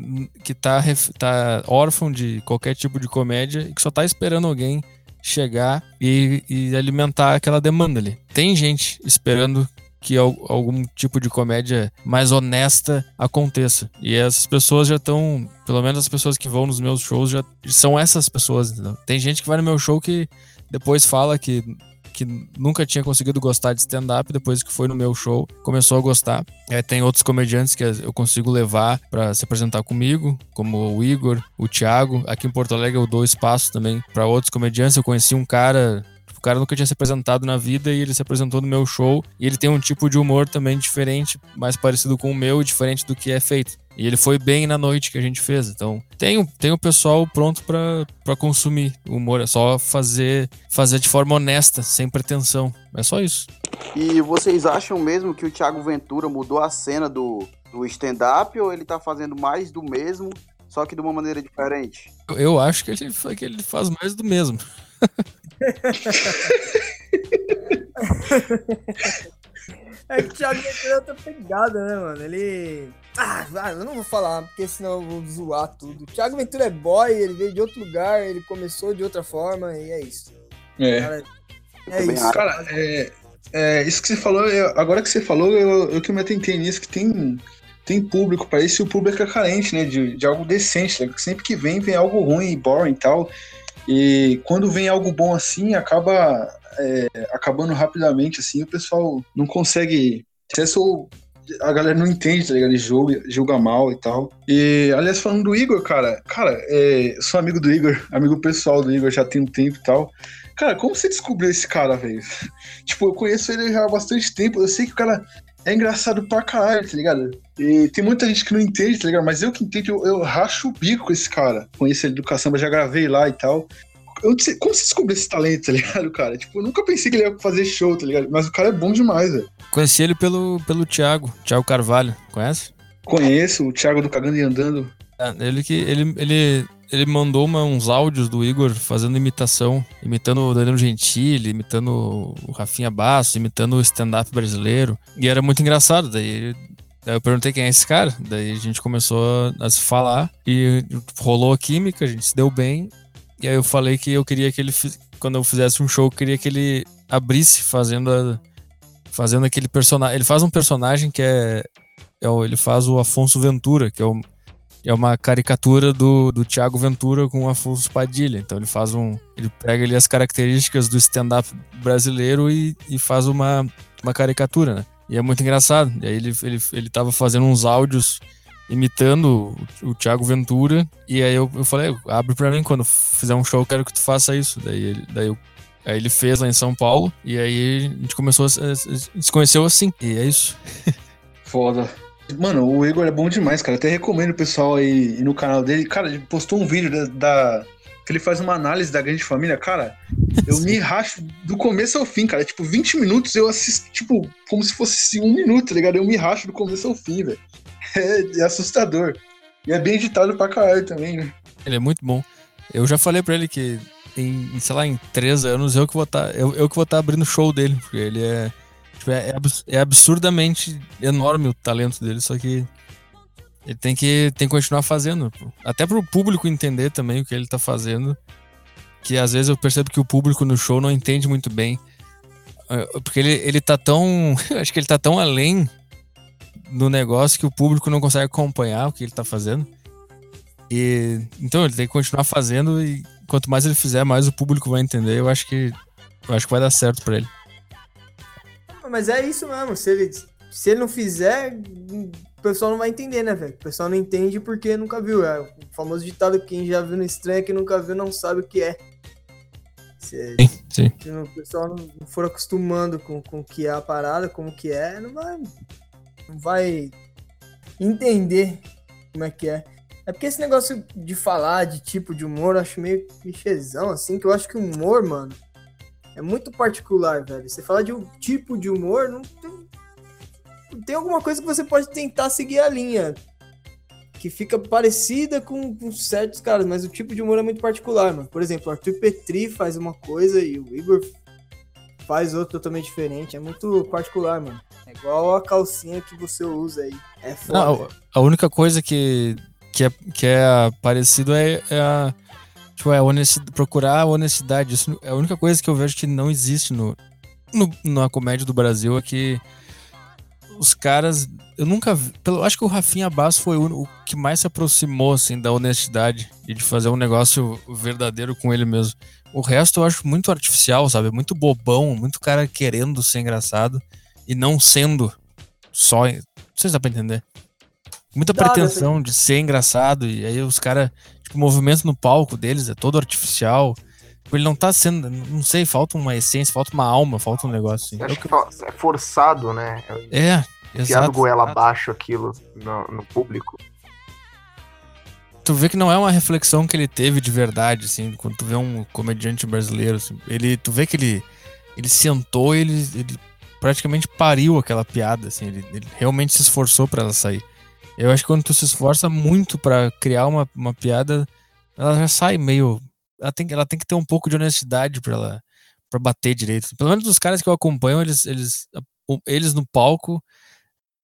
Speaker 5: que tá, tá órfão de qualquer tipo de comédia e que só tá esperando alguém chegar e, e alimentar aquela demanda ali. Tem gente esperando que algum tipo de comédia mais honesta aconteça. E essas pessoas já estão, pelo menos as pessoas que vão nos meus shows já são essas pessoas, entendeu? Tem gente que vai no meu show que depois fala que que nunca tinha conseguido gostar de stand-up, depois que foi no meu show, começou a gostar. É, tem outros comediantes que eu consigo levar para se apresentar comigo, como o Igor, o Thiago. Aqui em Porto Alegre eu dou espaço também para outros comediantes. Eu conheci um cara cara nunca tinha se apresentado na vida e ele se apresentou no meu show. E ele tem um tipo de humor também diferente, mais parecido com o meu, diferente do que é feito. E ele foi bem na noite que a gente fez. Então, tem, tem o pessoal pronto para consumir o humor. É só fazer, fazer de forma honesta, sem pretensão. É só isso.
Speaker 4: E vocês acham mesmo que o Thiago Ventura mudou a cena do, do stand-up ou ele tá fazendo mais do mesmo, só que de uma maneira diferente?
Speaker 5: Eu acho que ele, que ele faz mais do mesmo.
Speaker 1: é que o Thiago Ventura é outra pegada, né, mano? Ele. Ah, eu não vou falar, porque senão eu vou zoar tudo. O Thiago Ventura é boy, ele veio de outro lugar, ele começou de outra forma, e é isso.
Speaker 2: É. Cara, é isso. Cara, é, é, isso que você falou, eu, agora que você falou, eu, eu que me atentei nisso, que tem, tem público para isso e o público é carente, né? De, de algo decente. Né? Sempre que vem, vem algo ruim, boring e tal. E quando vem algo bom assim, acaba é, acabando rapidamente, assim, o pessoal não consegue. Acesso, a galera não entende, tá ligado? Ele julga, julga mal e tal. E, aliás, falando do Igor, cara, cara, é, sou amigo do Igor, amigo pessoal do Igor, já tem um tempo e tal. Cara, como você descobriu esse cara, velho? tipo, eu conheço ele já há bastante tempo, eu sei que o cara é engraçado pra caralho, tá ligado? E tem muita gente que não entende, tá ligado? Mas eu que entendo, eu, eu racho o bico com esse cara. Conheço ele do caçamba, já gravei lá e tal. como você descobriu esse talento, tá ligado, cara? Tipo, eu nunca pensei que ele ia fazer show, tá ligado? Mas o cara é bom demais, velho.
Speaker 5: Conheci ele pelo, pelo Thiago, Thiago Carvalho. Conhece?
Speaker 2: Conheço, o Thiago do Cagando e Andando.
Speaker 5: É, ele que ele, ele ele mandou uma, uns áudios do Igor fazendo imitação, imitando o Danilo Gentili, imitando o Rafinha Basso, imitando o stand-up brasileiro. E era muito engraçado. Daí eu perguntei quem é esse cara. Daí a gente começou a se falar e rolou a química, a gente se deu bem. E aí eu falei que eu queria que ele, quando eu fizesse um show, eu queria que ele abrisse fazendo a, fazendo aquele personagem. Ele faz um personagem que é, é o, ele faz o Afonso Ventura, que é o é uma caricatura do, do Tiago Ventura com Afonso Padilha. Então ele faz um. Ele pega ali as características do stand-up brasileiro e, e faz uma, uma caricatura, né? E é muito engraçado. E aí ele, ele, ele tava fazendo uns áudios imitando o, o Thiago Ventura. E aí eu, eu falei, abre pra mim quando fizer um show, eu quero que tu faça isso. Daí, ele, daí eu, aí ele fez lá em São Paulo. E aí a gente começou a, a se conheceu assim. E é isso.
Speaker 2: Foda. Mano, o Igor é bom demais, cara. Até recomendo o pessoal aí no canal dele. Cara, ele postou um vídeo da, da que ele faz uma análise da grande família, cara, eu me racho do começo ao fim, cara. Tipo, 20 minutos eu assisto, tipo, como se fosse um minuto, tá ligado? Eu me racho do começo ao fim, velho. É, é, assustador. E é bem editado pra caralho também, né?
Speaker 5: Ele é muito bom. Eu já falei pra ele que em, sei lá, em três anos eu que vou estar. Tá, eu, eu que vou estar tá abrindo o show dele, porque ele é Tipo, é, é, absurdamente enorme o talento dele, só que ele tem que, tem que continuar fazendo. Até pro público entender também o que ele tá fazendo. Que às vezes eu percebo que o público no show não entende muito bem. É, porque ele, ele tá tão. Acho que ele tá tão além do negócio que o público não consegue acompanhar o que ele tá fazendo. E então ele tem que continuar fazendo e quanto mais ele fizer, mais o público vai entender. Eu acho que eu acho que vai dar certo para ele.
Speaker 1: Mas é isso mesmo. Se ele, se ele não fizer, o pessoal não vai entender, né, velho? O pessoal não entende porque nunca viu. É o famoso ditado: quem já viu no estranho, quem nunca viu, não sabe o que é. Se,
Speaker 5: Sim, sim.
Speaker 1: se o pessoal não for acostumando com, com o que é a parada, como que é, não vai, não vai entender como é que é. É porque esse negócio de falar de tipo de humor, eu acho meio clichêzão, assim, que eu acho que o humor, mano, é muito particular, velho. Você fala de um tipo de humor, não tem, tem alguma coisa que você pode tentar seguir a linha. Que fica parecida com, com certos caras, mas o tipo de humor é muito particular, mano. Por exemplo, o Arthur Petri faz uma coisa e o Igor faz outra totalmente diferente. É muito particular, mano. É igual a calcinha que você usa aí. É foda.
Speaker 5: Não, a única coisa que, que, é, que é parecido é, é a, tipo, é honestidade, procurar a honestidade. Isso é a única coisa que eu vejo que não existe no, no, na comédia do Brasil é que os caras. Eu nunca. Pelo, acho que o Rafinha Basso foi o, o que mais se aproximou assim, da honestidade e de fazer um negócio verdadeiro com ele mesmo. O resto eu acho muito artificial, sabe? Muito bobão, muito cara querendo ser engraçado e não sendo só. Sei se dá pra entender. Muita
Speaker 1: Dá,
Speaker 5: pretensão de ser engraçado e aí os caras. Tipo, o movimento no palco deles é todo artificial. Tipo, Ele não tá sendo. Não sei, falta uma essência, falta uma alma, falta um negócio assim.
Speaker 3: Acho que é forçado, né? É
Speaker 5: exato.
Speaker 3: goela abaixo aquilo no, no público.
Speaker 5: tu vê que não é uma reflexão que ele teve de verdade, assim, quando tu vê um comediante brasileiro, assim, ele, tu vê que ele, ele sentou e ele, ele praticamente pariu aquela piada, assim, ele, ele realmente se esforçou pra ela sair. Eu acho que quando tu se esforça muito pra criar uma, uma piada, ela já sai meio, ela tem, ela tem que ter um pouco de honestidade pra ela, para bater direito. Pelo menos os caras que eu acompanho, eles, eles, eles no palco,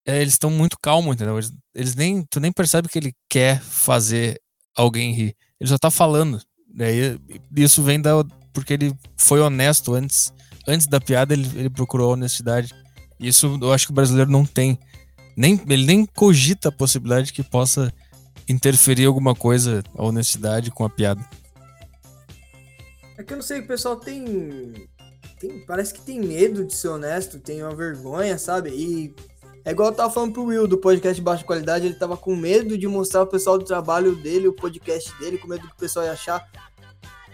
Speaker 5: é, eles estão muito calmos, entendeu? Eles, eles nem, tu nem percebe que ele quer fazer alguém rir. Ele só tá falando. Daí isso vem da porque ele foi honesto antes, antes da piada ele, ele procurou honestidade. Isso eu acho que o brasileiro não tem. Nem, ele nem cogita a possibilidade que possa interferir alguma coisa a honestidade com a piada.
Speaker 1: É que eu não sei, o pessoal tem, tem. Parece que tem medo de ser honesto, tem uma vergonha, sabe? E é igual eu tava falando pro Will do podcast de baixa qualidade, ele tava com medo de mostrar pro pessoal do trabalho dele, o podcast dele, com medo do que o pessoal ia achar.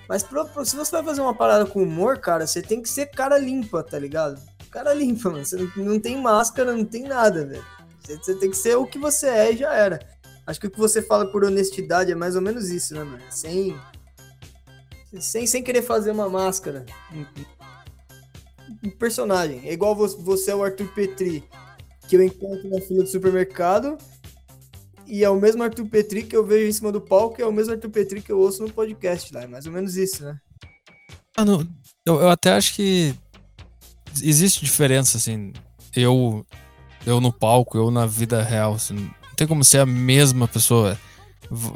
Speaker 1: Mas pro- pro- se você vai fazer uma parada com humor, cara, você tem que ser cara limpa, tá ligado? Cara limpa, mano. Você não, não tem máscara, não tem nada, velho. Você, tem que ser o que você é e já era. Acho que o que você fala por honestidade é mais ou menos isso, né, mano? Sem. Sem, sem querer fazer uma máscara. Um, personagem. É igual você, é o Arthur Petri, que eu encontro na fila do supermercado. E é o mesmo Arthur Petri que eu vejo em cima do palco, e é o mesmo Arthur Petri que eu ouço no podcast lá. É mais ou menos isso, né?
Speaker 5: Não, eu, eu até acho que existe diferença, assim. Eu, eu no palco, eu na vida real, assim, não tem como ser a mesma pessoa.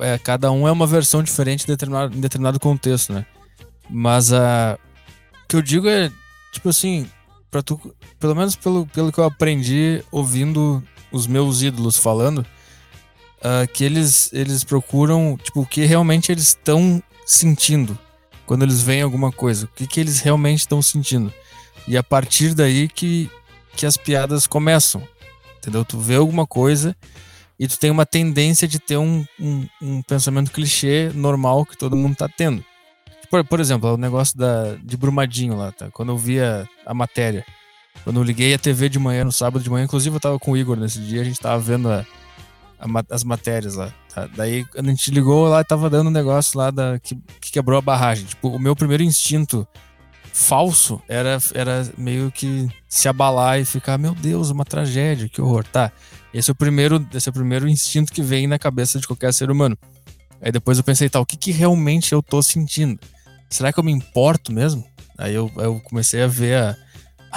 Speaker 5: É, cada um é uma versão diferente em determinado, em determinado contexto, né? Mas a, o que eu digo é, tipo assim, pra tu, pelo menos pelo, pelo que eu aprendi ouvindo os meus ídolos falando, ah, que eles, eles procuram, tipo, o que realmente eles estão sentindo quando eles veem alguma coisa, o que, que eles realmente estão sentindo. E a partir daí que, que as piadas começam. Entendeu? Tu vê alguma coisa e tu tem uma tendência de ter um, um, um pensamento clichê normal que todo mundo tá tendo. Por, por exemplo, o negócio da, de Brumadinho lá, tá? Quando eu via a matéria. Quando eu liguei a TV de manhã, no sábado de manhã, inclusive eu tava com o Igor nesse dia, a gente tava vendo a, a as matérias lá. tá? Daí, a gente ligou lá, tava dando um negócio lá da, que, que quebrou a barragem. Tipo, o meu primeiro instinto falso era, era meio que se abalar e ficar, meu Deus, uma tragédia, que horror. Tá, esse é o primeiro, esse é o primeiro instinto que vem na cabeça de qualquer ser humano. Aí depois eu pensei, tá, o que, que realmente eu tô sentindo? Será que eu me importo mesmo? Aí eu, eu comecei a ver a-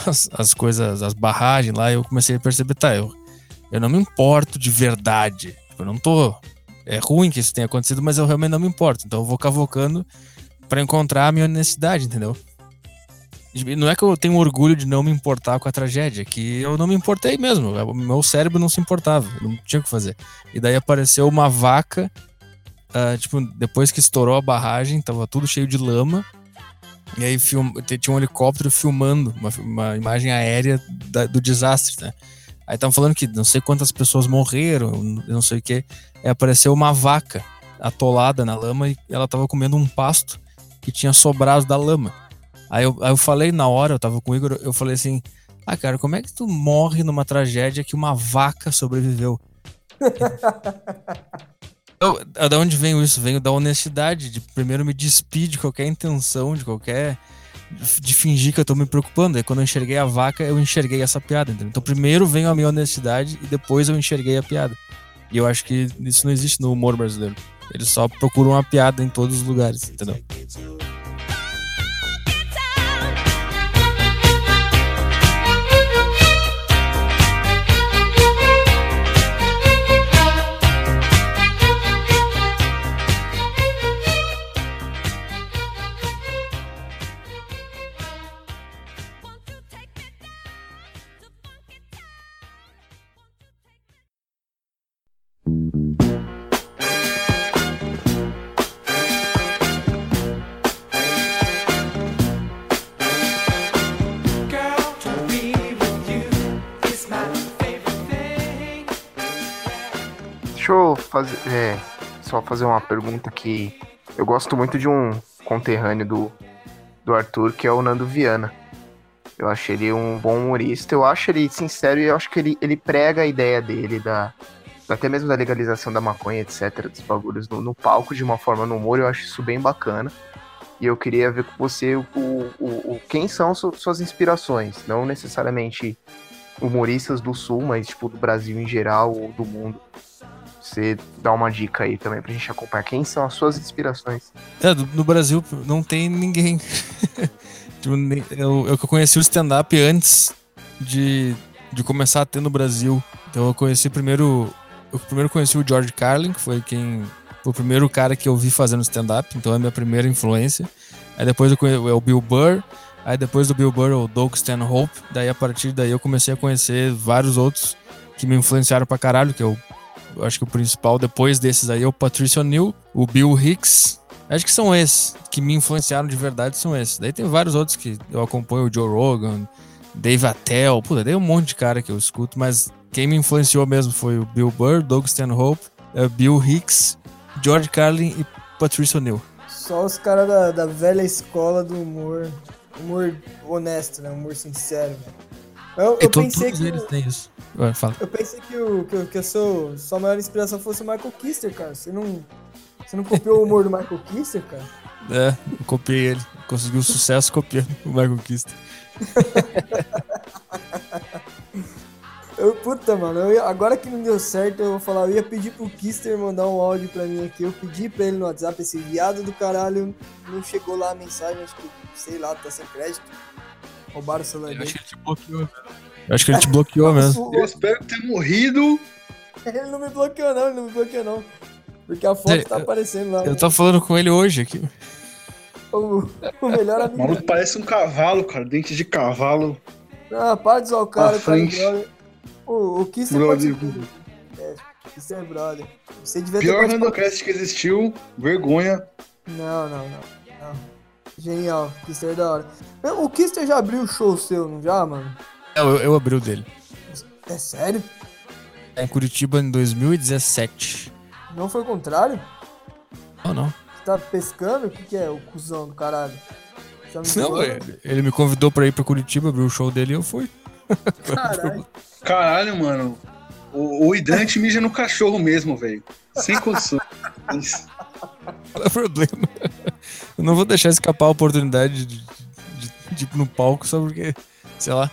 Speaker 5: as, as coisas, as barragens lá, eu comecei a perceber, tá, eu, eu não me importo de verdade. Tipo, eu não tô. É ruim que isso tenha acontecido, mas eu realmente não me importo. Então eu vou cavocando pra encontrar a minha honestidade, entendeu? Não é que eu tenho orgulho de não me importar com a tragédia, é que eu não me importei mesmo. O meu cérebro não se importava, não tinha o que fazer. E daí apareceu uma vaca, ah, tipo, depois que estourou a barragem, tava tudo cheio de lama. E aí film... tinha um helicóptero filmando uma, uma imagem aérea da- do desastre, né? Aí estavam falando que não sei quantas pessoas morreram, não sei o que. Aí apareceu uma vaca atolada na lama e ela tava comendo um pasto que tinha sobrado da lama. Aí eu, aí eu falei na hora, eu tava com o Igor, eu falei assim: Ah, cara, como é que tu morre numa tragédia que uma vaca sobreviveu? eu, da onde vem isso? Venho da honestidade, de primeiro me despir de qualquer intenção, de qualquer de fingir que eu tô me preocupando. Aí quando eu enxerguei a vaca, eu enxerguei essa piada. Entendeu? Então primeiro vem a minha honestidade e depois eu enxerguei a piada. E eu acho que isso não existe no humor brasileiro. Eles só procuram uma piada em todos os lugares, entendeu?
Speaker 3: Fazer, é, só fazer uma pergunta que eu gosto muito de um conterrâneo do, do Arthur, que é o Nando Viana. Eu acho ele um bom humorista, eu acho ele sincero e eu acho que ele, ele prega a ideia dele, da, até mesmo da legalização da maconha, etc., dos bagulhos no, no palco de uma forma no humor, eu acho isso bem bacana. E eu queria ver com você o, o, o quem são suas inspirações, não necessariamente humoristas do Sul, mas tipo do Brasil em geral ou do mundo você dá uma dica aí também pra gente acompanhar. Quem são as suas inspirações?
Speaker 5: É, no Brasil não tem ninguém. Tipo, eu, eu conheci o stand-up antes de, de começar a ter no Brasil. Então eu conheci primeiro. Eu primeiro conheci o George Carlin, que foi quem. Foi o primeiro cara que eu vi fazendo stand-up, então é a minha primeira influência. Aí depois eu conheci o Bill Burr, aí depois do Bill Burr o Doug Stanhope, daí a partir daí eu comecei a conhecer vários outros que me influenciaram pra caralho, que é o acho que o principal depois desses aí é o Patricio Neal, o Bill Hicks. Acho que são esses que me influenciaram de verdade, são esses. Daí tem vários outros que eu acompanho, o Joe Rogan, Dave Attell, puta, tem um monte de cara que eu escuto, mas quem me influenciou mesmo foi o Bill Burr, Doug Stanhope, uh, Bill Hicks, George Carlin e Patricio Neal.
Speaker 1: Só os caras da, da velha escola do humor, humor honesto, né? Humor sincero, né? Eu, eu pensei
Speaker 5: que eles têm isso. fala.
Speaker 1: Eu pensei que, o, que, que eu sou. Sua maior inspiração fosse o Michael Kister, cara. Você não. Você não copiou o humor do Michael Kister, cara?
Speaker 5: É, eu copiei ele. Conseguiu sucesso copiando o Michael Kister.
Speaker 1: eu, puta, mano, eu, agora que não deu certo, eu vou falar, eu ia pedir pro Kister mandar um áudio pra mim aqui. Eu pedi pra ele no WhatsApp, esse viado do caralho não chegou lá a mensagem, acho que, sei lá, tá sem crédito. Roubaram o celular dele.
Speaker 5: Acho que ele te bloqueou. Eu acho que ele te bloqueou mesmo.
Speaker 2: Eu espero ter morrido.
Speaker 1: Ele não me bloqueou, não, ele não me bloqueou, não. Porque a foto é, tá aparecendo lá.
Speaker 5: Eu tô falando com ele hoje aqui.
Speaker 1: O, o melhor amigo.
Speaker 2: O maluco parece um cavalo, cara. Dente de cavalo.
Speaker 1: Ah, para de usar o cara, cara. O, o Kister
Speaker 2: brother.
Speaker 1: pode... É, Kister é brother. Você devia
Speaker 2: Pior Randocast que existiu. Vergonha.
Speaker 1: Não, não, não. Genial, Kister é da hora. O Kister já abriu o show seu, não já, mano?
Speaker 5: Eu, eu abri o dele.
Speaker 1: É sério?
Speaker 5: É em Curitiba em 2017.
Speaker 1: Não foi o contrário?
Speaker 5: Não, não.
Speaker 1: Você tá pescando? O que, que é o cuzão do caralho?
Speaker 5: Tá não, ele, ele me convidou pra ir pra Curitiba, abrir o show dele e eu fui.
Speaker 1: Caralho.
Speaker 2: Caralho, mano. O, o hidrante mija no cachorro mesmo, velho. Sem condições.
Speaker 5: Não é problema. Eu não vou deixar escapar a oportunidade de, de, de, de ir no palco só porque, sei lá.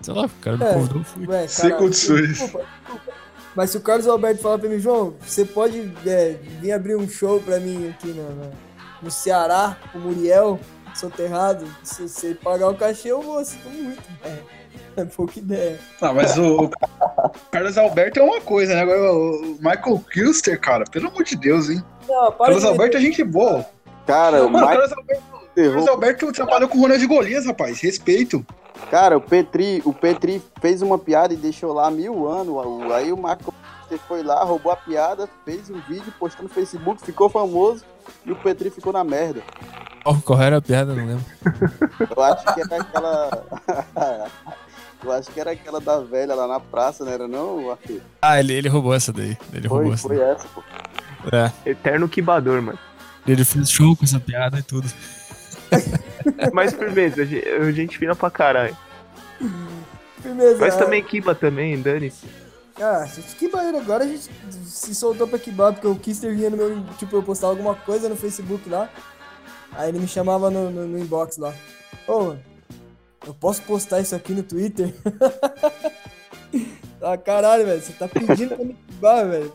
Speaker 5: Sei lá, o cara me é, convidou, fui.
Speaker 2: Ué, Sem condições.
Speaker 1: Desculpa, desculpa. Mas se o Carlos Alberto falar pra mim, João, você pode é, vir abrir um show pra mim aqui no, no, no Ceará, com o Muriel, soterrado, se você pagar o cachê, eu vou, sinto muito. É, é pouca ideia.
Speaker 2: Ah, mas o, o Carlos Alberto é uma coisa, né? Agora o Michael Kilster, cara, pelo amor de Deus, hein? Não, Carlos Alberto é gente boa.
Speaker 4: Cara, o
Speaker 2: Mano, Carlos Alberto, Carlos Alberto trabalhou com o Ronald Golias, rapaz. Respeito.
Speaker 4: Cara, o Petri, o Petri fez uma piada e deixou lá mil anos. Aí o Marco foi lá, roubou a piada, fez um vídeo, postou no Facebook, ficou famoso e o Petri ficou na merda.
Speaker 5: Oh, qual era a piada? Não lembro.
Speaker 4: Eu acho que era aquela. Eu acho que era aquela da velha lá na praça, não era não, Arthur?
Speaker 5: Ah, ele, ele roubou essa daí. Ele
Speaker 4: Foi,
Speaker 5: roubou essa
Speaker 4: foi
Speaker 5: daí.
Speaker 4: essa, pô.
Speaker 5: É.
Speaker 3: Eterno quibador, mano.
Speaker 5: Ele fez show com essa piada e tudo.
Speaker 3: Mas firmeza, a gente fina pra caralho.
Speaker 1: Firmeza.
Speaker 3: Mas
Speaker 1: ah,
Speaker 3: também Kiba também, dane-se.
Speaker 1: Ah, a gente Kiba ele agora, a gente se soltou pra Kiba, porque o Kister vinha no meu. Tipo, eu postava alguma coisa no Facebook lá. Aí ele me chamava no, no, no inbox lá. Ô, mano, eu posso postar isso aqui no Twitter? ah, caralho, velho, você tá pedindo pra me Kiba, velho.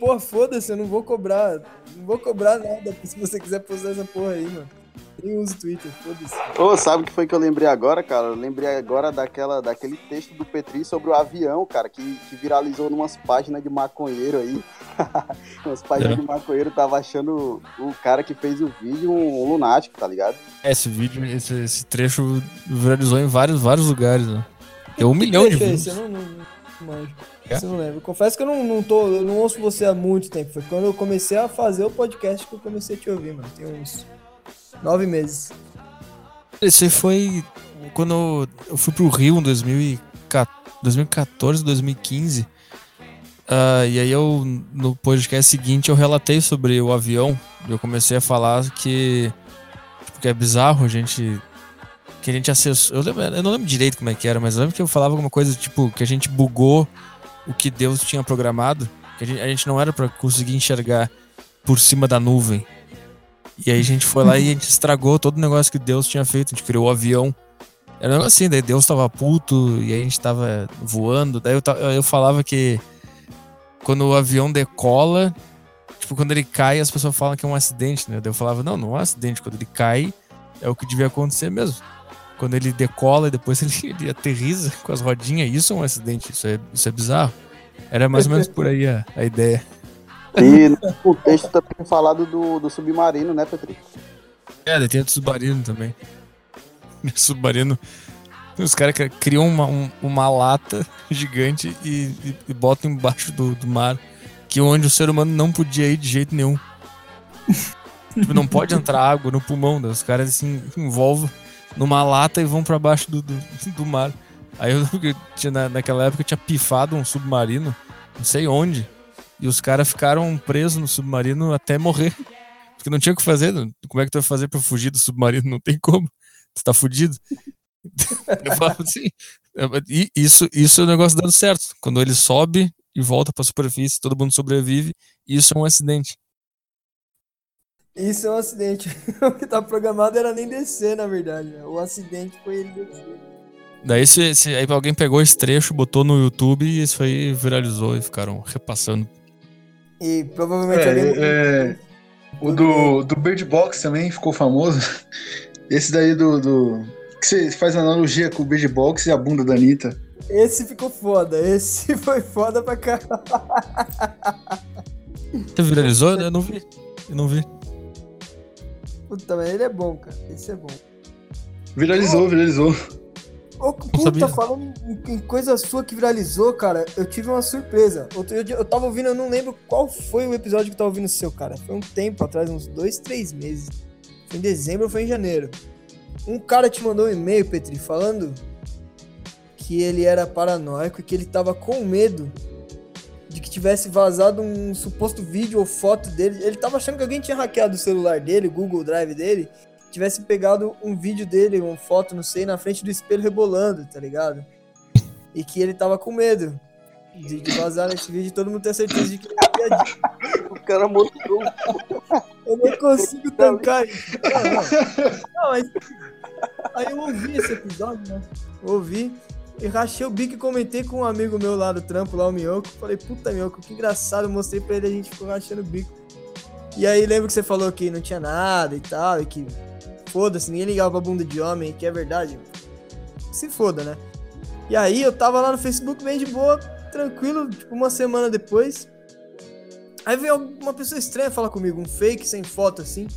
Speaker 1: Pô, foda-se, eu não vou cobrar. Não vou cobrar nada se você quiser postar essa porra aí, mano. Nem uso Twitter, foda-se.
Speaker 4: Ô, sabe o que foi que eu lembrei agora, cara? Eu lembrei agora daquela, daquele texto do Petri sobre o avião, cara, que, que viralizou numas páginas de maconheiro aí. umas páginas
Speaker 5: É.
Speaker 4: de maconheiro tava achando o cara que fez o vídeo um, lunático, tá ligado?
Speaker 5: É, Esse vídeo, esse, esse trecho viralizou em vários, vários lugares, né? Tem um milhão de views.
Speaker 1: esse, eu não, não, não manjo.
Speaker 5: É?
Speaker 1: Eu não lembro. Confesso que eu não, não tô. Eu não ouço você há muito tempo. Foi quando eu comecei a fazer o podcast que eu comecei a te ouvir, mano. Tem uns nove meses.
Speaker 5: Aí foi quando eu fui pro Rio em 2014, 2015. Ah, e aí eu, no podcast seguinte, eu relatei sobre o avião. E eu comecei a falar que, tipo, que é bizarro a gente. Que a gente acessou. Eu, lembro- eu não lembro direito como é que era, mas eu lembro que eu falava alguma coisa tipo que a gente bugou o que Deus tinha programado. Que a gente, a gente não era pra conseguir enxergar por cima da nuvem. E aí a gente foi lá e a gente estragou todo o negócio que Deus tinha feito. A gente criou o avião. Era um negócio assim, daí Deus tava puto e aí a gente tava voando. Daí eu, eu falava que quando o avião decola, tipo, quando ele cai, as pessoas falam que é um acidente, né? Daí eu falava, não, não é um acidente. Quando ele cai, é o que devia acontecer mesmo. Quando ele decola e depois ele, ele aterriza com as rodinhas, isso é um acidente. Isso é, isso é bizarro. Era mais ou menos por aí a, a ideia.
Speaker 4: E no texto também falado do, do submarino, né, Petri?
Speaker 5: É, tem o submarino também. submarino. Os caras cri- criam uma, um- uma lata gigante e, e- e botam embaixo do, do mar, que é onde o ser humano não podia ir de jeito nenhum. tipo, não pode entrar água no pulmão, daí os caras se en- envolvem numa lata e vão pra baixo do, do, do mar. Aí eu lembro que tinha, na, naquela época tinha pifado um submarino, não sei onde, e os caras ficaram presos no submarino até morrer. Porque não tinha o que fazer. Como é que tu vai fazer pra fugir do submarino? Não tem como. Tu tá fudido. Eu falava assim. E isso, isso é o negócio dando certo. Quando ele sobe e volta pra superfície, todo mundo sobrevive, isso é um acidente.
Speaker 1: Isso é um acidente. o que tá programado era nem descer, na verdade. né? O acidente foi ele descer.
Speaker 5: Daí se, se aí alguém pegou esse trecho, botou no YouTube e isso aí viralizou e ficaram repassando.
Speaker 1: E provavelmente
Speaker 2: É,
Speaker 1: alguém.
Speaker 2: é, O do, do Bird Box também ficou famoso. Esse daí do. do que você faz analogia com o Bird Box e a bunda da Anitta.
Speaker 1: Esse ficou foda. Esse foi foda pra caralho.
Speaker 5: Você viralizou? Eu não vi. Eu não vi.
Speaker 1: Puta, mas ele é bom, cara. Esse é bom.
Speaker 2: Viralizou, viralizou.
Speaker 1: Ô, puta, falando em, em coisa sua que viralizou, cara, eu tive uma surpresa. Outro dia eu tava ouvindo, eu não lembro qual foi o episódio que eu tava ouvindo seu, cara. Foi um tempo atrás, uns dois, três meses. Foi em dezembro ou foi em janeiro. Um cara te mandou um e-mail, Petri, falando que ele era paranoico e que ele tava com medo tivesse vazado um suposto vídeo ou foto dele. Ele tava achando que alguém tinha hackeado o celular dele, o Google Drive dele, tivesse pegado um vídeo dele, uma foto, não sei, na frente do espelho rebolando, tá ligado? E que ele tava com medo de, de vazar esse vídeo e todo mundo ter certeza de que ele piadinha.
Speaker 4: O cara mostrou.
Speaker 1: Eu não consigo tancar isso. Não, não. Não, mas... Aí eu ouvi esse episódio, né? Ouvi. E rachei o bico e comentei com um amigo meu lá do trampo, lá o Minhoco. Falei, puta Minhoco, que engraçado. Mostrei pra ele a gente ficou rachando o bico. E aí lembro que você falou que não tinha nada e tal, e que foda-se, ninguém ligava pra bunda de homem, que é verdade. Se foda, né? E aí eu tava lá no Facebook bem de boa, tranquilo, tipo uma semana depois. Aí veio uma pessoa estranha falar comigo, um fake sem foto assim.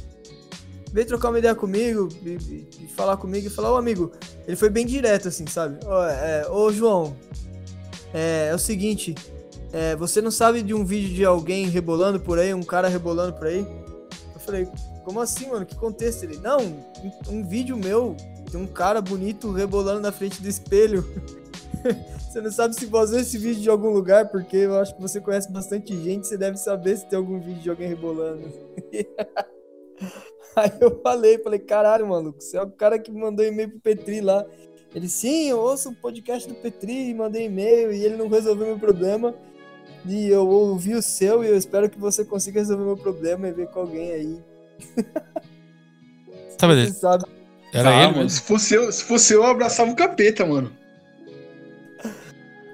Speaker 1: Veio trocar uma ideia comigo e, e- falar comigo e falar, ô amigo, ele foi bem direto assim, sabe? Ô, é, João, é, é o seguinte, é, você não sabe de um vídeo de alguém rebolando por aí, um cara rebolando por aí? Eu falei, como assim, mano? Que contexto? Ele, não, um, um vídeo meu de um cara bonito rebolando na frente do espelho. você não sabe se vazou esse vídeo de algum lugar, porque eu acho que você conhece bastante gente, você deve saber se tem algum vídeo de alguém rebolando. Aí eu falei, falei, caralho, maluco, você é o cara que mandou e-mail pro Petri lá. Ele, sim, eu ouço o podcast do Petri, mandei e-mail e ele não resolveu meu problema. E eu ouvi o seu e eu espero que você consiga resolver meu problema e ver com alguém aí.
Speaker 5: Tá, mas
Speaker 1: sabe?
Speaker 5: Era
Speaker 2: Ah,
Speaker 5: ele,
Speaker 2: mano, se fosse, eu, se fosse eu, eu abraçava o capeta, mano.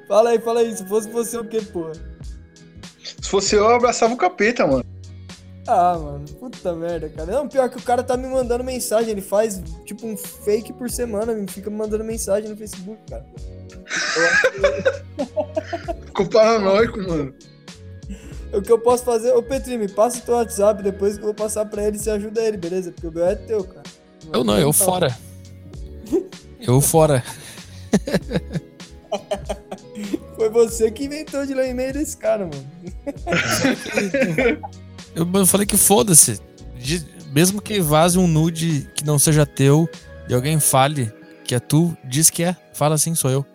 Speaker 1: Fala aí, fala aí, se fosse você o quê, porra?
Speaker 2: Se fosse eu, eu abraçava o capeta, mano.
Speaker 1: Ah, mano, puta merda, cara. Não, pior que o cara tá me mandando mensagem, ele faz tipo um fake por semana, me fica me mandando mensagem no Facebook, cara.
Speaker 2: Ficou paranoico, mano.
Speaker 1: o que eu posso fazer, ô Petri, me passa o teu WhatsApp depois que eu vou passar pra ele e você ajuda ele, beleza? Porque o meu é teu, cara.
Speaker 5: Eu não, eu fora. Eu fora.
Speaker 1: Foi você que inventou de ler e-mail desse cara, mano.
Speaker 5: Eu, falei que foda-se. Mesmo que vaze um nude que não seja teu e alguém fale que é tu, diz que é. Fala assim, sou eu.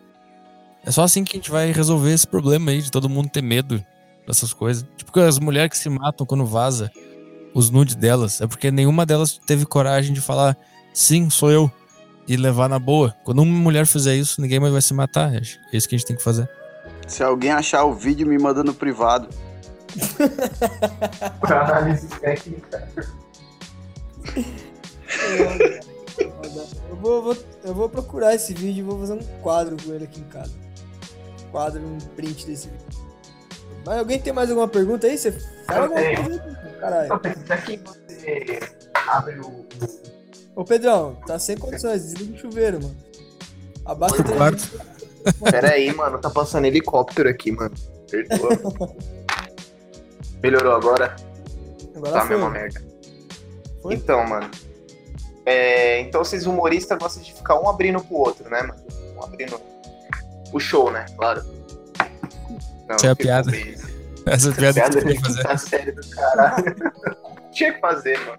Speaker 5: É só assim que a gente vai resolver esse problema aí de todo mundo ter medo dessas coisas. Tipo, as mulheres que se matam quando vaza os nudes delas, é porque nenhuma delas teve coragem de falar sim, sou eu. E levar na boa. Quando uma mulher fizer isso, ninguém mais vai se matar. É isso que a gente tem que fazer.
Speaker 4: Se alguém achar o vídeo, me manda no privado.
Speaker 3: Análise técnica.
Speaker 1: Eu vou, vou- eu vou procurar esse vídeo e vou fazer um quadro com ele aqui em casa. Quadro, um print desse vídeo. Mas alguém tem mais alguma pergunta aí? Você fala alguma
Speaker 3: tenho.
Speaker 1: coisa aí, caralho.
Speaker 3: Até que você abre o.
Speaker 1: Ô Pedrão, tá sem condições, desliga o chuveiro, mano. Abaixa o.
Speaker 3: Pera aí, mano, tá passando helicóptero aqui, mano. Perdoa. Melhorou agora?
Speaker 1: Agora
Speaker 3: tá,
Speaker 1: foi.
Speaker 3: mesma merda.
Speaker 1: Foi?
Speaker 3: Então, mano. É, então vocês humoristas gostam de ficar um abrindo pro outro, né, mano? Um abrindo o show, né? Claro. Não,
Speaker 5: Isso é a
Speaker 3: que
Speaker 5: piada. Essa piada que
Speaker 3: Piada
Speaker 5: tu
Speaker 3: de
Speaker 5: queria fazer.
Speaker 3: do caralho. Tinha que fazer, mano.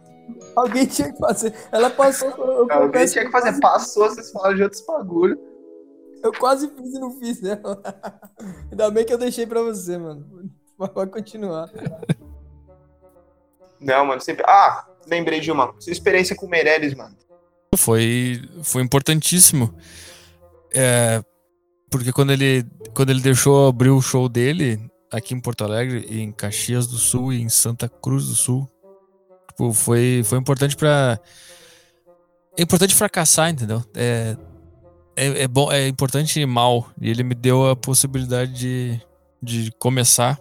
Speaker 1: Alguém tinha que fazer. Ela passou. Eu,
Speaker 3: Alguém tinha que fazer. Passou, vocês falaram de outros bagulho.
Speaker 1: Eu quase fiz e não fiz, né? Ainda bem que eu deixei pra você, mano. Mas Vai continuar.
Speaker 3: Não, mano, sempre. Ah, lembrei de uma. Sua experiência com o Meirelles, mano.
Speaker 5: Foi, foi importantíssimo. É, porque quando ele, quando ele deixou abrir o show dele aqui em Porto Alegre, em Caxias do Sul e em Santa Cruz do Sul, tipo, foi, foi importante pra. É importante fracassar, entendeu? É, é, é bom, é importante ir mal. E ele me deu a possibilidade de, de começar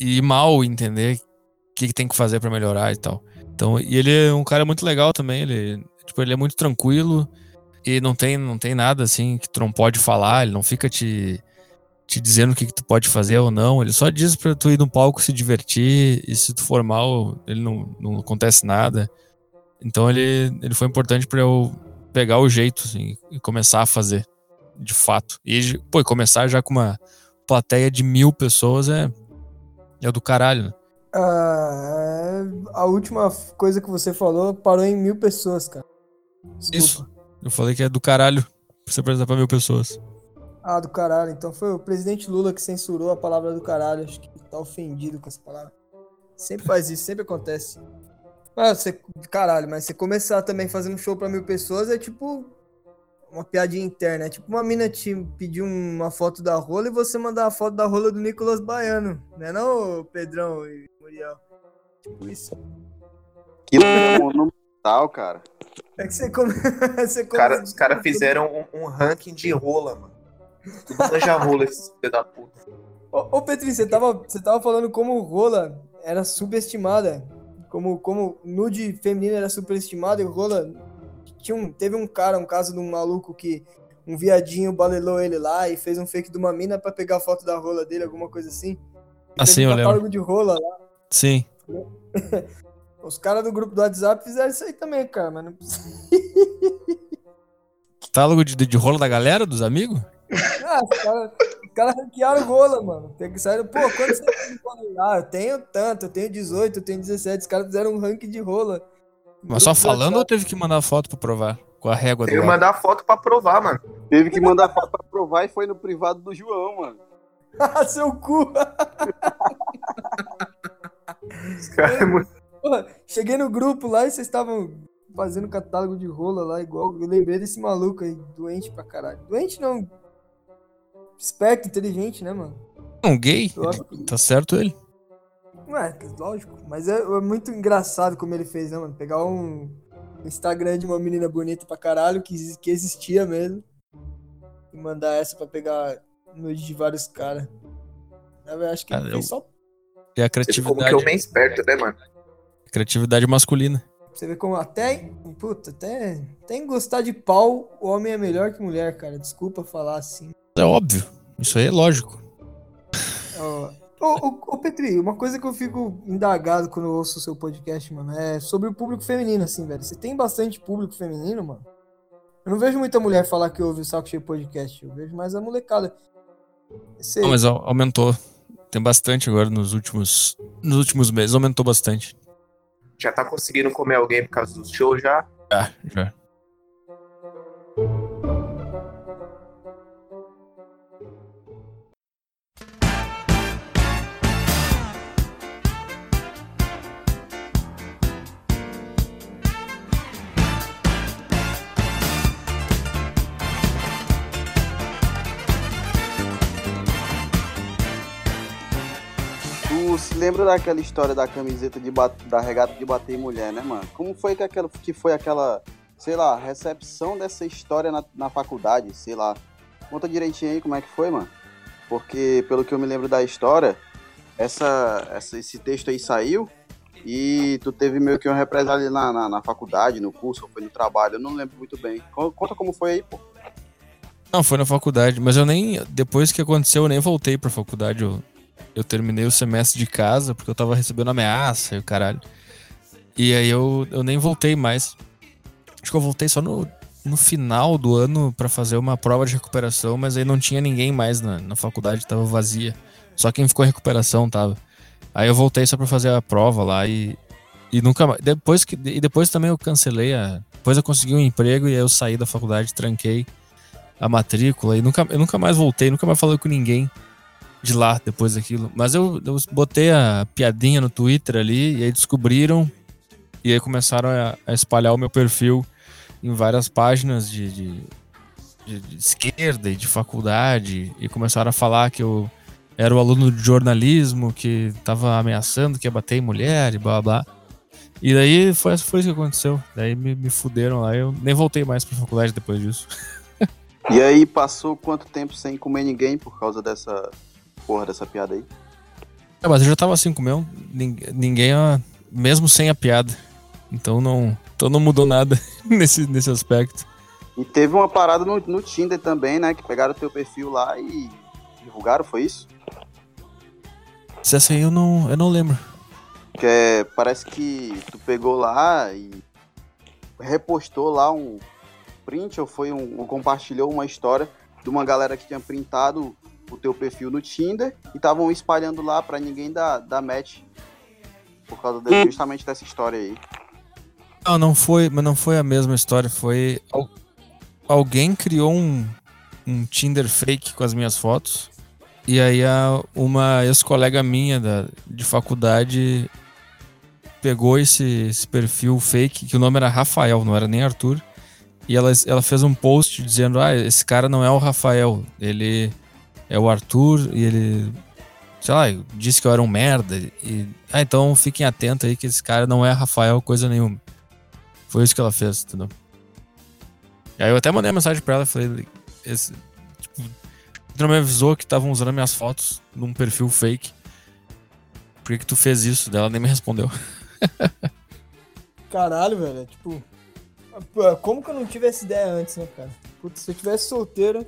Speaker 5: e, e mal, entender o que, que tem que fazer pra melhorar e tal. Então, e ele é um cara muito legal também, ele, tipo, ele é muito tranquilo e não tem, não tem nada assim que tu não pode falar, ele não fica te, te dizendo o que, que tu pode fazer ou não, ele só diz pra tu ir no palco se divertir e se tu for mal, ele não, não acontece nada. Então ele, ele foi importante pra eu pegar o jeito assim, e começar a fazer, de fato. E, pô, começar já com uma plateia de mil pessoas é, é do caralho, né?
Speaker 1: Ah, a última coisa que você falou parou em mil pessoas, cara. Desculpa.
Speaker 5: Isso. Eu falei que é do caralho pra você apresentar pra mil pessoas.
Speaker 1: Ah, do caralho. Então foi o presidente Lula que censurou a palavra do caralho. Acho que tá ofendido com essa palavra. Sempre faz isso, sempre acontece. Mas você, caralho, mas você começar também fazendo um show pra mil pessoas é tipo uma piadinha interna. É tipo uma mina te pedir uma foto da rola e você mandar a foto da rola do Nicolas Baiano. Né não, Pedrão e Muriel? Tipo isso.
Speaker 4: Aquilo é monumental, cara.
Speaker 1: É que você come... você
Speaker 3: Os cara-
Speaker 1: come-
Speaker 3: os caras fizeram um, um ranking de rola, mano. Tudo manja rola, esses filhos da puta.
Speaker 1: Ô, ô Petri, você tava, você tava falando como rola era subestimada. Como, como nude feminino era superestimado e rola. Tinha um, teve um cara, um caso de um maluco que um viadinho balelou ele lá e fez um fake de uma mina pra pegar a foto da rola dele, alguma coisa assim. E
Speaker 5: Assim, eu
Speaker 1: um
Speaker 5: lembro.
Speaker 1: de rola lá.
Speaker 5: Sim.
Speaker 1: Os caras do grupo do WhatsApp fizeram isso aí também, cara, mas não precisa.
Speaker 5: Catálogo de, de rolo da galera, dos amigos?
Speaker 1: Ah, os caras cara ranquearam rola, mano. Tem que sair. Pô, quanto você tem de rola? Ah, eu tenho tanto, eu tenho 18, eu tenho 17. Os caras fizeram um ranking de rola.
Speaker 5: Mas só falando ou teve que mandar foto pra provar? Com a régua do
Speaker 3: Tem que mandar foto pra provar, mano.
Speaker 4: Teve que mandar foto pra provar e foi no privado do João, mano.
Speaker 1: Ah, seu cu!
Speaker 3: Cara, é muito-
Speaker 1: Porra, cheguei no grupo lá e vocês estavam fazendo catálogo de rola lá, igual. Eu lembrei desse maluco aí, doente pra caralho. Doente não. Esperto, inteligente, né, mano?
Speaker 5: Um gay? Tá certo ele.
Speaker 1: Ué, lógico. Mas é, é muito engraçado como ele fez, né, mano? Pegar um Instagram de uma menina bonita pra caralho, que, que existia mesmo, e mandar essa pra pegar nude de vários caras. Eu acho que
Speaker 5: Cara,
Speaker 1: ele
Speaker 5: eu-
Speaker 1: fez só
Speaker 5: E a
Speaker 3: Como que é
Speaker 5: criatividade,
Speaker 3: o bem esperto, né, mano?
Speaker 5: criatividade masculina.
Speaker 1: você ver como até. Puta, até, até em gostar de pau, o homem é melhor que mulher, cara. Desculpa falar assim.
Speaker 5: É óbvio. Isso aí é lógico.
Speaker 1: Ó, Ô, ô, ô, Petri, uma coisa que eu fico indagado quando eu ouço o seu podcast, mano, é sobre o público feminino, assim, velho. Você tem bastante público feminino, mano? Eu não vejo muita mulher falar que ouve o Saco Cheio Podcast. Eu vejo mais a molecada. Você...
Speaker 5: Não, mas au- aumentou. Tem bastante agora nos últimos, nos últimos meses. Aumentou bastante.
Speaker 3: Já tá conseguindo comer alguém por causa do show já?
Speaker 5: Já, já.
Speaker 4: Lembra daquela história da camiseta de da regata de bater mulher, né, mano? Como foi que, aquela, que foi aquela, sei lá, recepção dessa história na, na faculdade, sei lá. Conta direitinho aí como é que foi, mano. Porque, pelo que eu me lembro da história, essa, essa, esse texto aí saiu e tu teve meio que uma represália na, na, na faculdade, no curso, ou foi no trabalho, eu não lembro muito bem. Co- Conta como foi aí, pô.
Speaker 5: Não, foi na faculdade, mas eu nem. Depois que aconteceu, eu nem voltei pra faculdade. Eu, eu terminei o semestre de casa, porque eu tava recebendo ameaça e o caralho. E aí eu, eu nem voltei mais. Acho que eu voltei só no, no final do ano pra fazer uma prova de recuperação, mas aí não tinha ninguém mais na, na faculdade, tava vazia. Só quem ficou em recuperação tava. Aí eu voltei só pra fazer a prova lá e. E nunca mais. Depois que, e depois também eu cancelei a. Depois eu consegui um emprego e aí eu saí da faculdade, tranquei a matrícula e nunca, eu nunca mais voltei, nunca mais falei com ninguém de lá depois daquilo. Mas eu, eu botei a piadinha no Twitter ali e aí descobriram e aí começaram a, a espalhar o meu perfil em várias páginas de, de, de- de esquerda e de faculdade e começaram a falar que eu era o aluno de jornalismo que tava ameaçando que ia bater em mulher e blá blá. blá. E daí foi, foi isso que aconteceu. Daí me, me fuderam lá. Eu nem voltei mais pra faculdade depois disso.
Speaker 4: E aí passou quanto tempo sem comer ninguém por causa dessa porra dessa piada aí?
Speaker 5: É, mas eu já tava assim com o meu. Nin- Ninguém, ó, mesmo sem a piada. Então não, então não mudou nada nesse, nesse aspecto.
Speaker 4: E teve uma parada no, no Tinder também, né? Que pegaram o teu perfil lá e divulgaram, foi isso?
Speaker 5: Se essa aí eu não, eu não lembro.
Speaker 4: Que é, parece que tu pegou lá e repostou lá um print ou foi um, ou compartilhou uma história de uma galera que tinha printado o teu perfil no Tinder e estavam espalhando lá pra ninguém dar, dar match por causa de- justamente dessa história aí.
Speaker 5: Não, não foi, mas não foi a mesma história. Foi. al- Alguém criou um, um Tinder fake com as minhas fotos. E aí a, uma ex-colega minha da, de faculdade pegou esse, esse perfil fake, que o nome era Rafael, não era nem Arthur. E ela, ela fez um post dizendo: Ah, esse cara não é o Rafael, ele é o Arthur e ele. Sei lá, disse que eu era um merda. E, ah, então fiquem atentos aí que esse cara não é Rafael coisa nenhuma. Foi isso que ela fez, entendeu? E aí eu até mandei uma mensagem pra ela e falei, esse, tipo, tu me avisou que estavam usando minhas fotos num perfil fake. Por que, que tu fez isso? Ela nem me respondeu.
Speaker 1: Caralho, velho. é Tipo. pô, Como que eu não tive essa ideia antes, né, cara? Putz, se eu tivesse solteiro,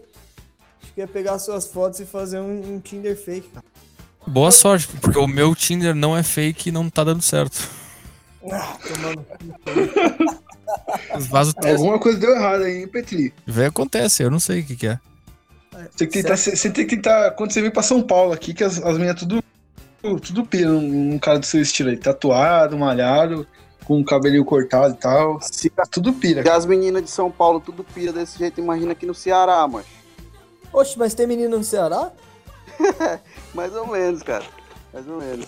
Speaker 1: acho que ia pegar suas fotos e fazer um, um Tinder fake, cara.
Speaker 5: Boa sorte, porque o meu Tinder não é fake e não tá dando certo.
Speaker 1: Ah, tomando.
Speaker 5: Vaza o teste.
Speaker 2: Alguma coisa deu errado aí, hein, Petri?
Speaker 5: Vê, acontece, eu não sei o que, que é.
Speaker 2: Você tem que tentar, você tem que tentar, quando você vir pra São Paulo aqui, que as, as meninas tudo, tudo pira num, num cara do seu estilo aí, tatuado, malhado. com o cabelinho cortado e tal. Se, tudo pira.
Speaker 4: E as meninas de São Paulo tudo pira desse jeito, imagina aqui no Ceará, mano.
Speaker 1: Oxe, mas tem menino no Ceará?
Speaker 4: Mais ou menos, cara. Mais ou menos.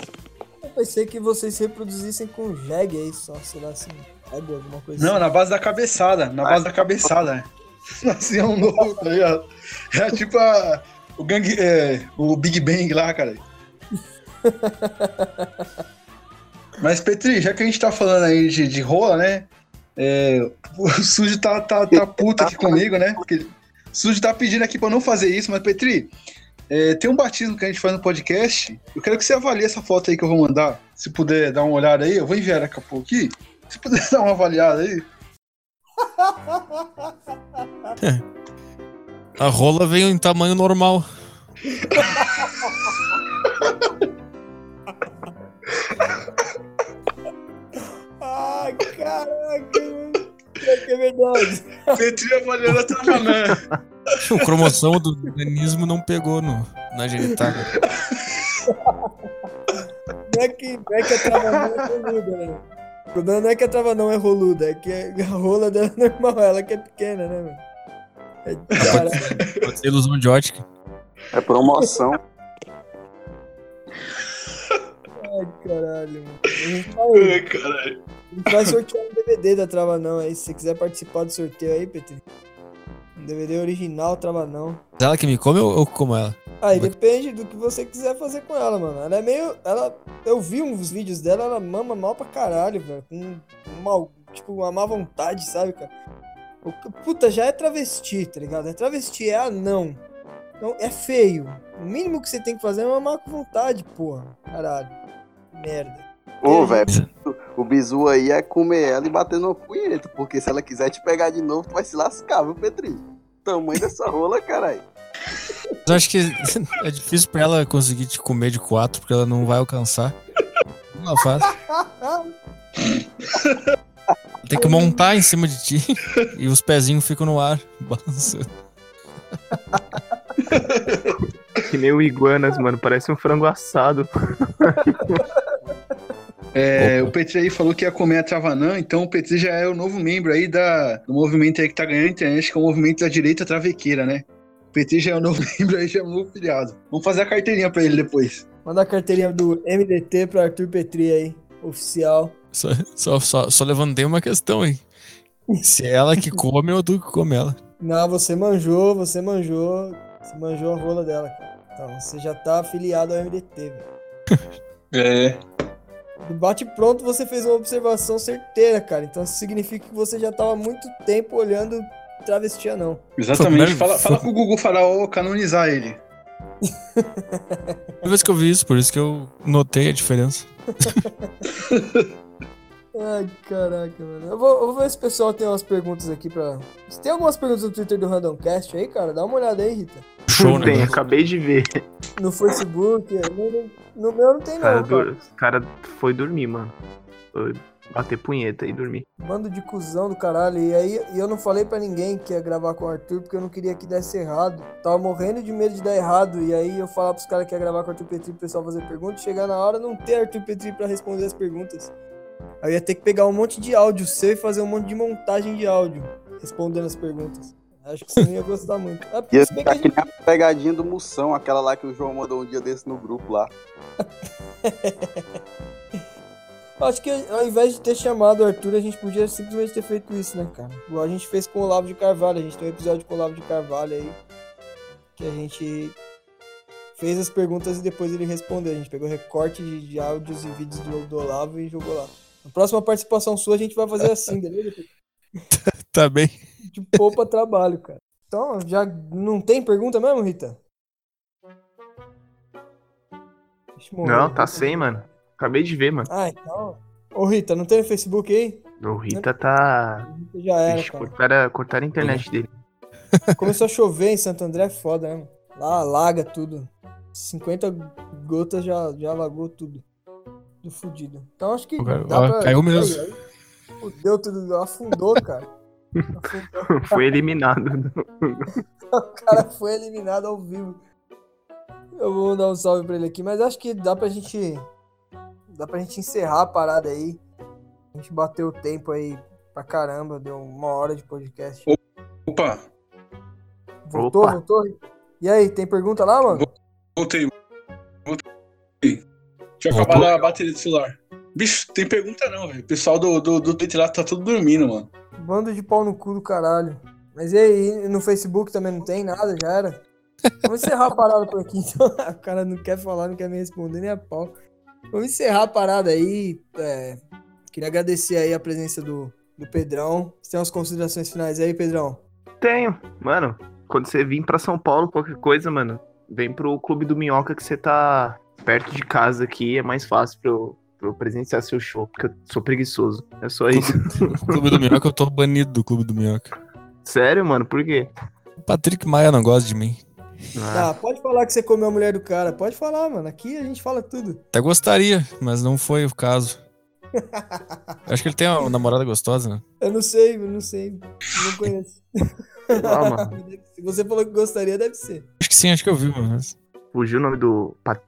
Speaker 1: Eu pensei que vocês se reproduzissem com jegue aí só, sei lá assim, jegue, alguma coisa
Speaker 2: Não,
Speaker 1: assim.
Speaker 2: na base da cabeçada. Na base da cabeçada. Assim é um novo, tá ligado? É tipo a, o gangue. É, o Big Bang lá, cara. Mas, Petri, já que a gente tá falando aí de, de rola, né? É, o Sujo tá, tá, tá puto aqui comigo, né? Porque Sujo tá pedindo aqui pra não fazer isso, mas, Petri, é, tem um batismo que a gente faz no podcast. Eu quero que você avalie essa foto aí que eu vou mandar. Se puder dar uma olhada aí, eu vou enviar daqui a pouco aqui. Se puder dar uma avaliada aí.
Speaker 5: A rola veio em tamanho normal.
Speaker 1: Ai, caraca, é verdade.
Speaker 2: Petri avaliando a Travanã.
Speaker 5: O cromossomo do organismo não pegou no, na genitália.
Speaker 1: Não é que, não é que a trava não é roluda, né? O problema não é que a trava não é roluda, é que a rola dela é normal, ela que é pequena, né, mano? É, cara,
Speaker 5: Pode ser ilusão de ótica.
Speaker 4: É promoção.
Speaker 1: ai, caralho, mano.
Speaker 2: Ai, caralho.
Speaker 1: A gente vai sortear um DVD da Trava Não aí. Se você quiser participar do sorteio aí, Petri. Um DVD original Trava Não.
Speaker 5: Ela que me come ou eu como ela?
Speaker 1: Aí depende do que você quiser fazer com ela, mano. Ela é meio. Ela. Eu vi uns vídeos dela, ela mama mal pra caralho, velho. Com mal. Tipo, uma má vontade, sabe, cara? Puta, já é travesti, tá ligado? É travesti, é anão. Então é feio. O mínimo que você tem que fazer é mamar com vontade, porra. Caralho. Merda.
Speaker 4: Ô, velho, o bizu aí é comer ela e bater no punheta, porque se ela quiser te pegar de novo, tu vai se lascar, viu, Petri? Tamanho dessa rola, caralho.
Speaker 5: Eu acho que é difícil pra ela conseguir te comer de quatro, porque ela não vai alcançar. Não faz. Tem que montar em cima de ti e os pezinhos ficam no ar, balançando.
Speaker 3: Que nem o Iguanas, mano. Parece um frango assado.
Speaker 2: É, o Petri aí falou que ia comer a Travanã, então o Petri já é o novo membro aí da, do movimento aí que tá ganhando a internet, que é o movimento da direita travequeira, né? O Petri já é o novo membro aí, já é o novo filiado. Vamos fazer a carteirinha pra ele depois.
Speaker 1: Manda a carteirinha do MDT pro Arthur Petri aí, oficial.
Speaker 5: Só, só, só, só levantei uma questão aí. Se é ela que come ou tu que come ela.
Speaker 1: Não, você manjou, você manjou. Você manjou a rola dela, cara. Então, você já tá afiliado ao MDT, velho.
Speaker 2: É.
Speaker 1: Do bate pronto, você fez uma observação certeira, cara. Então, isso significa que você já tava há muito tempo olhando travesti não.
Speaker 2: Exatamente. Fala, fala com o Google Faraó canonizar ele.
Speaker 5: Primeira vez que eu vi isso, por isso que eu notei a diferença.
Speaker 1: Ai, caraca, mano. Eu vou, eu vou ver se o pessoal tem umas perguntas aqui pra. Se tem algumas perguntas no Twitter do Randomcast aí, cara, dá uma olhada aí, Rita.
Speaker 5: Show, né?
Speaker 3: Tem, acabei de ver.
Speaker 1: No Facebook. No, no- no meu não tem,
Speaker 3: O cara,
Speaker 1: não. Cara.
Speaker 3: dur- o cara foi dormir, mano. Foi bater punheta e dormir.
Speaker 1: Bando de cuzão do caralho. E aí e eu não falei pra ninguém que ia gravar com o Arthur porque eu não queria que desse errado. Tava morrendo de medo de dar errado. E aí eu falar pros caras que ia gravar com o Arthur Petri pro pessoal fazer perguntas. Chegar na hora não ter Arthur Petri pra responder as perguntas. Aí eu ia ter que pegar um monte de áudio seu e fazer um monte de montagem de áudio respondendo as perguntas. Acho que você não ia gostar muito. É,
Speaker 4: Ia ficar que nem a pegadinha do Moção, aquela lá que o João mandou um dia desse no grupo lá.
Speaker 1: Acho que ao invés de ter chamado o Arthur, a gente podia simplesmente ter feito isso, né, cara? Igual a gente fez com o Olavo de Carvalho. A gente tem um episódio com o Olavo de Carvalho aí. Que a gente fez as perguntas e depois ele respondeu. A gente pegou recorte de, de áudios e vídeos do, do Olavo e jogou lá. Na próxima participação sua, a gente vai fazer assim, beleza?
Speaker 5: Tá bem.
Speaker 1: A gente poupa trabalho, cara. Então, já não tem pergunta mesmo, Rita?
Speaker 3: Não, tá sem, mano. Acabei de ver, mano.
Speaker 1: Ah, então. Ô, Rita, não tem no Facebook aí?
Speaker 3: O Rita tá.
Speaker 1: Já era,
Speaker 3: Ixi,
Speaker 1: cara.
Speaker 3: cortaram, cortaram a internet dele.
Speaker 1: Começou a chover em Santo André, é foda, né? Lá alaga tudo. 50 gotas já, já alagou tudo. Tudo fudido. Então acho que pra...
Speaker 5: caiu mesmo.
Speaker 1: Aí, aí, Fudeu tudo, afundou, cara. Afundou.
Speaker 3: Foi eliminado.
Speaker 1: O cara foi eliminado ao vivo. Eu vou dar um salve pra ele aqui, mas acho que dá pra gente. Dá pra gente encerrar a parada aí. A A gente bateu o tempo aí pra caramba, deu uma hora de podcast.
Speaker 2: Opa,
Speaker 1: Voltou,
Speaker 3: Opa.
Speaker 1: voltou? E aí, tem pergunta lá, mano?
Speaker 2: voltei. Voltei. Tinha
Speaker 5: Voltou?
Speaker 2: acabado a bateria do celular. Bicho, tem pergunta não, velho. O pessoal do, do, do Twitter lá tá tudo dormindo, mano.
Speaker 1: Bando de pau no cu do caralho. Mas e aí, no Facebook também não tem nada, já era? Vamos encerrar a parada por aqui, então. O cara não quer falar, não quer me responder nem a pau. Vamos encerrar a parada aí. é, queria agradecer aí a presença do, do Pedrão. Você tem umas considerações finais aí, Pedrão?
Speaker 3: Tenho. Mano, quando você vir pra São Paulo, qualquer coisa, mano, vem pro Clube do Minhoca que você tá perto de casa aqui. É mais fácil pra eu, pra eu presenciar seu show, porque eu sou preguiçoso. É só isso.
Speaker 5: Clube do Minhoca, eu tô banido do Clube do Minhoca.
Speaker 3: Sério, mano? Por quê?
Speaker 5: O Patrick Maia não gosta de mim.
Speaker 3: Ah,
Speaker 1: Tá, pode falar que você comeu a mulher do cara. Pode falar, mano. Aqui a gente fala tudo.
Speaker 5: Até gostaria, mas não foi o caso. Eu acho que ele tem uma namorada gostosa, né?
Speaker 1: Eu não sei, eu não sei. Não conheço.
Speaker 3: Ah, mano.
Speaker 1: Se você falou que gostaria, deve ser.
Speaker 5: Acho que sim, acho que eu vi, mas.
Speaker 3: fugiu o nome do Pat-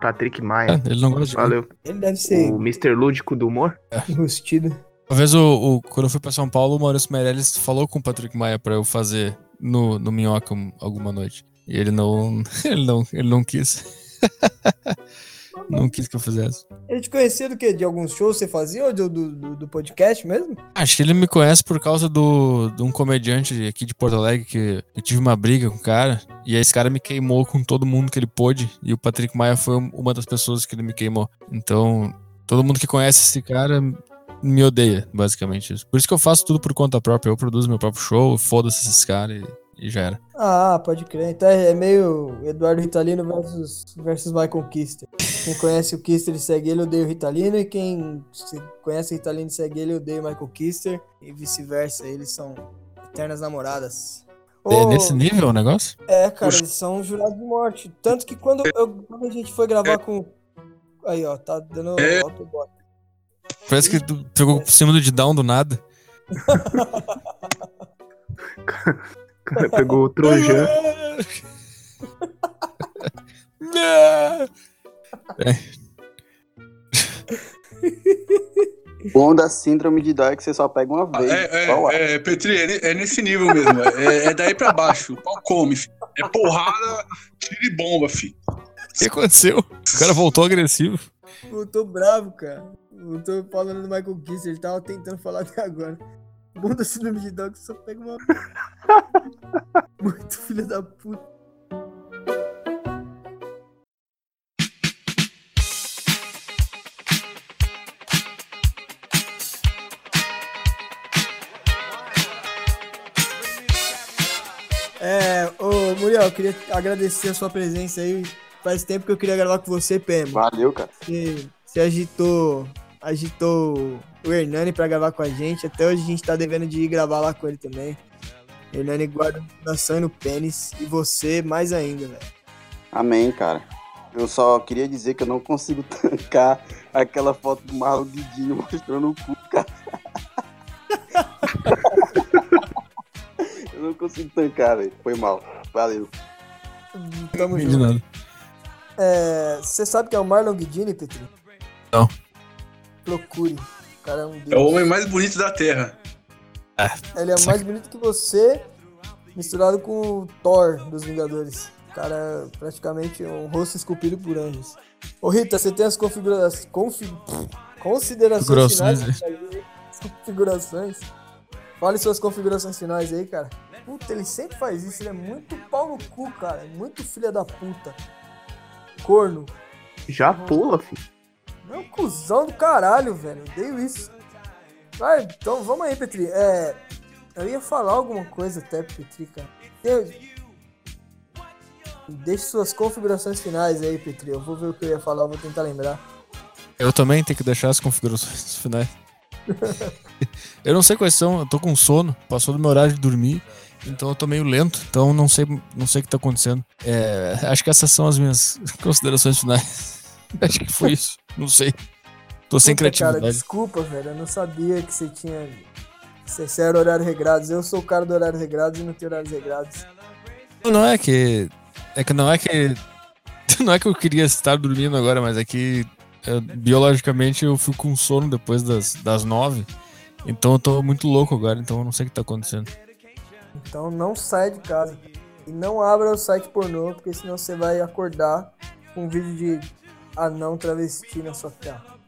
Speaker 3: Patrick
Speaker 5: É,
Speaker 3: Maia.
Speaker 5: ele não gosta de mim.
Speaker 3: Valeu.
Speaker 1: Ele deve ser
Speaker 3: O Mr. Lúdico do humor?
Speaker 1: enrustido.
Speaker 5: Uma vez, o, o- quando eu fui pra São Paulo, o Maurício Meirelles falou com o Patrick Maia pra eu fazer no, no Minhoca um- alguma noite. E ele não. Ele não, ele não quis. não quis que eu fizesse.
Speaker 1: Ele te conhecia do quê? De alguns shows que você fazia ou do, do, do- podcast mesmo?
Speaker 5: Acho que ele me conhece por causa do, de um comediante aqui de Porto Alegre que eu tive uma briga com o cara. E aí esse cara me queimou com todo mundo que ele pôde. E o Patrick Maia foi um- uma das pessoas que ele me queimou. Então, todo mundo que conhece esse cara me odeia, basicamente. Por isso que eu faço tudo por conta própria. Eu produzo meu próprio show, foda-se esses caras e, e já era.
Speaker 1: Ah, pode crer. Então é é meio Eduardo Ritalino versus, versus Michael Kister. Quem conhece o Kister e segue ele, odeia o Ritalino. E quem se conhece o Ritalino e segue ele, odeia o Michael Kister. E vice-versa. Eles são eternas namoradas.
Speaker 5: É nesse nível o negócio?
Speaker 1: É, cara, eles são jurados de morte. Tanto que quando, eu- quando a gente foi gravar com. Aí, ó, tá dando
Speaker 2: É.
Speaker 1: autobot.
Speaker 5: Parece que tu pegou por cima do Didão do nada.
Speaker 3: Cara pegou o Trojan.
Speaker 4: O bom da síndrome de Down é que você só pega uma vez.
Speaker 2: É, é, é, Petri, é, é nesse nível mesmo. É, é daí pra baixo. O pau come, filho. É porrada, tiro e bomba, filho.
Speaker 5: O que aconteceu? O cara voltou agressivo.
Speaker 1: Eu tô bravo, cara. Eu tô falando do Michael Kister, ele tava tentando falar até agora. Bunda síndrome de Down que só pega uma. Muito filho da puta. É, ô Muriel, eu queria agradecer a sua presença aí. Faz tempo que eu queria gravar com você, PM.
Speaker 4: Valeu, cara.
Speaker 1: Você, você agitou, agitou o Hernani pra gravar com a gente. Até hoje a gente tá devendo de ir gravar lá com ele também. Hernani guarda no coração e no pênis. E você mais ainda, velho.
Speaker 4: Amém, cara. Eu só queria dizer que eu não consigo tancar aquela foto do Marlon Didinho mostrando o cu, cara. eu não consigo tancar, velho. Foi mal. Valeu.
Speaker 1: Tamo junto.
Speaker 5: nada.
Speaker 1: É, você sabe que é o Marlon Guidini, Petri?
Speaker 5: Não.
Speaker 1: Procure. O cara é um
Speaker 2: É o homem mais bonito da Terra.
Speaker 1: Ele é mais bonito que você, misturado com o Thor dos Vingadores. O cara é praticamente um rosto esculpido por anjos. Ô Rita, você tem as configurações. Confi... Considerações
Speaker 5: Configurações,
Speaker 1: finais? Configurações. Fale suas configurações finais aí, cara. Puta, ele sempre faz isso, ele é muito pau no cu, cara. Muito filha da puta. Corno.
Speaker 3: Já pula, filho.
Speaker 1: Não, cuzão do caralho, velho. Odeio isso. Vai, então vamos aí, Petri. É, eu ia falar alguma coisa até, Petri, cara. Eu- Deixe suas configurações finais aí, Petri. Eu vou ver o que eu ia falar, vou tentar lembrar.
Speaker 5: Eu também tenho que deixar as configurações finais. eu não sei quais são, eu tô com sono, passou do meu horário de dormir, então eu tô meio lento, então não sei, não sei o que tá acontecendo. É, acho que essas são as minhas considerações finais. acho que foi isso, não sei. Tô sem
Speaker 1: Puta, Cara,
Speaker 5: criatividade.
Speaker 1: desculpa, velho. Eu não sabia que você tinha. Você era horário regrados. Eu sou o cara do horário regrados e não tenho horários regrados.
Speaker 5: Não é que. É que não é que. Não é que eu queria estar dormindo agora, mas é que eu, biologicamente eu fico com sono depois das, das nove. Então eu tô muito louco agora, então eu não sei o que tá acontecendo.
Speaker 1: Então não saia de casa. E não abra o site pornô, porque senão você vai acordar com um vídeo de anão travesti na sua.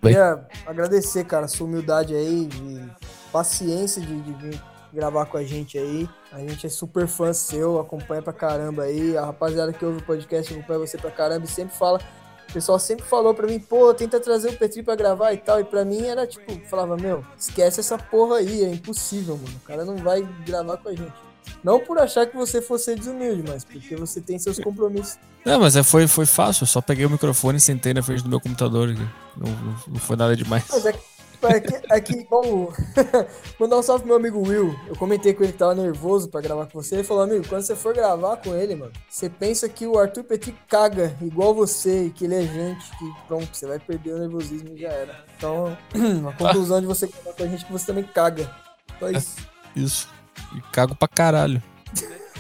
Speaker 5: Bem.
Speaker 1: Queria agradecer, cara, a sua humildade aí, de paciência de, de vir gravar com a gente aí. A gente é super fã seu, acompanha pra caramba aí. A rapaziada que ouve o podcast acompanha você pra caramba e sempre fala. O pessoal sempre falou pra mim, pô, tenta trazer o Petri pra gravar e tal. E pra mim era tipo, falava, meu, esquece essa porra aí, é impossível, mano. O cara não vai gravar com a gente. Não por achar que você fosse desumilde, mas porque você tem seus compromissos.
Speaker 5: Não, mas é, foi, foi fácil, eu só peguei o microfone e sentei na frente do meu computador. Não, não, foi nada demais.
Speaker 1: Mas é que, é é que vamos mandar um salve pro meu amigo Will. Eu comentei com ele que tava nervoso pra gravar com você. Ele falou, amigo, quando você for gravar com ele, mano, você pensa que o Arthur Petit caga igual você e que ele é gente, que pronto, você vai perder o nervosismo e já era. Então, a conclusão de você gravar com a gente é que você também caga. Só isso.
Speaker 5: Isso. E cago pra caralho.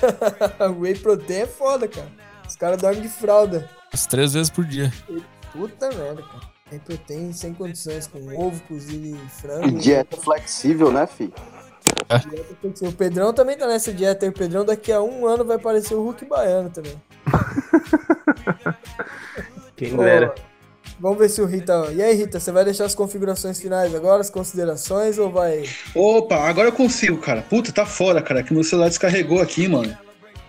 Speaker 1: Whey protein é foda, cara. Os caras dormem de fralda.
Speaker 5: As três vezes por dia.
Speaker 1: Puta merda, cara. Whey protein sem condições, com ovo cozido e frango.
Speaker 4: Dieta flexível, né, fi?
Speaker 1: Dieta flexível. O Pedrão também tá nessa dieta aí. O Pedrão daqui a um ano vai parecer o Hulk baiano também.
Speaker 3: Quem dera.
Speaker 1: Vamos ver se o Rita. E aí, Rita, você vai deixar as configurações finais agora, as considerações, ou vai
Speaker 2: Opa, agora eu consigo, cara. Puta, tá fora, cara, que meu celular descarregou aqui, mano.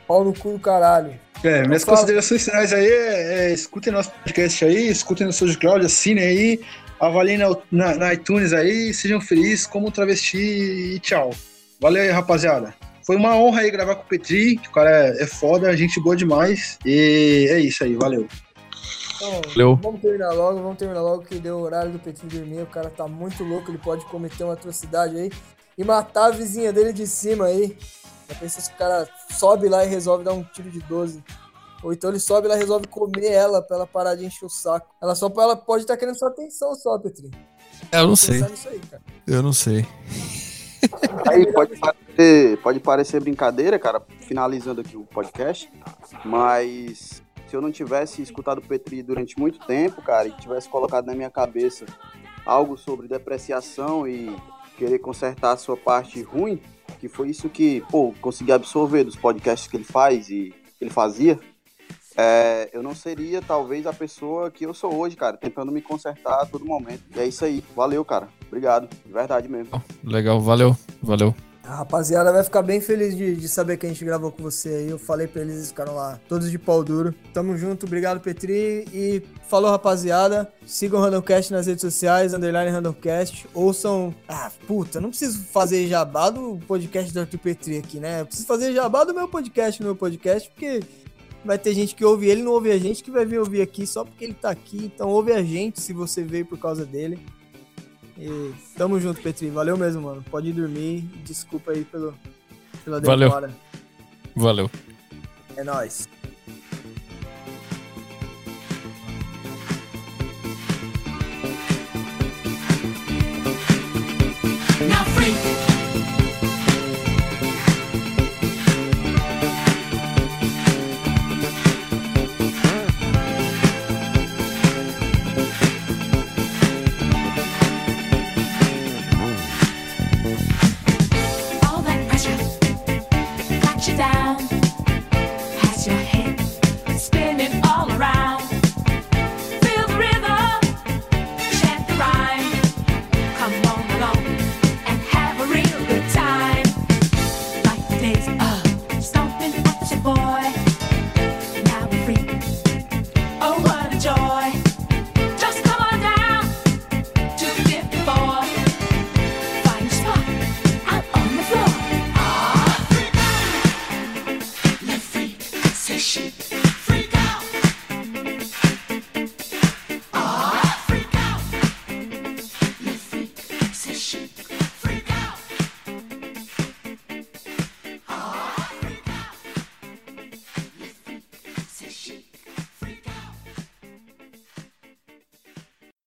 Speaker 1: pau no cu do caralho?
Speaker 2: É, minhas
Speaker 1: Fala.
Speaker 2: considerações finais aí é, é, escutem nosso podcast aí, escutem no SoundCloud, assinem aí, avaliem na, na, na iTunes aí, sejam felizes como travesti e tchau. Valeu aí, rapaziada. Foi uma honra aí gravar com o Petri, que o cara é, é foda, gente boa demais. E é isso aí, valeu.
Speaker 1: Então,
Speaker 5: Valeu.
Speaker 1: vamos terminar logo, vamos terminar logo que deu o horário do Petit dormir. O cara tá muito louco, ele pode cometer uma atrocidade aí e matar a vizinha dele de cima aí. Já pensa se o cara sobe lá e resolve dar um tiro de 12. Ou então ele sobe lá e resolve comer ela pra ela parar de encher o saco. Ela só ela pode estar querendo sua atenção só, Petri.
Speaker 5: Eu não sei.
Speaker 1: Aí, cara.
Speaker 5: Eu não sei.
Speaker 4: Aí pode parecer, pode parecer brincadeira, cara, finalizando aqui o podcast, mas se eu não tivesse escutado Petri durante muito tempo, cara, e tivesse colocado na minha cabeça algo sobre depreciação e querer consertar a sua parte ruim, que foi isso que, pô, consegui absorver dos podcasts que ele faz e que ele fazia, é, eu não seria talvez a pessoa que eu sou hoje, cara, tentando me consertar a todo momento. E é isso aí. Valeu, cara. Obrigado. De verdade mesmo.
Speaker 5: Legal, valeu, valeu.
Speaker 1: A rapaziada vai ficar bem feliz de, de saber que a gente gravou com você aí. Eu falei pra eles, eles ficaram lá, todos de pau duro. Tamo junto, obrigado, Petri. E falou, rapaziada. Sigam o Randomcast nas redes sociais, underline Randomcast. Ouçam. Ah, puta, não preciso fazer jabá do podcast do Arthur Petri aqui, né? Eu preciso fazer jabá do meu podcast no meu podcast, porque vai ter gente que ouve ele não ouve a gente, que vai vir ouvir aqui só porque ele tá aqui. Então ouve a gente se você veio por causa dele. E tamo junto, Petri. Valeu mesmo, mano. Pode ir dormir. Desculpa aí pelo, pela
Speaker 5: Valeu.
Speaker 1: demora.
Speaker 5: Valeu.
Speaker 1: É nóis.
Speaker 6: Now free.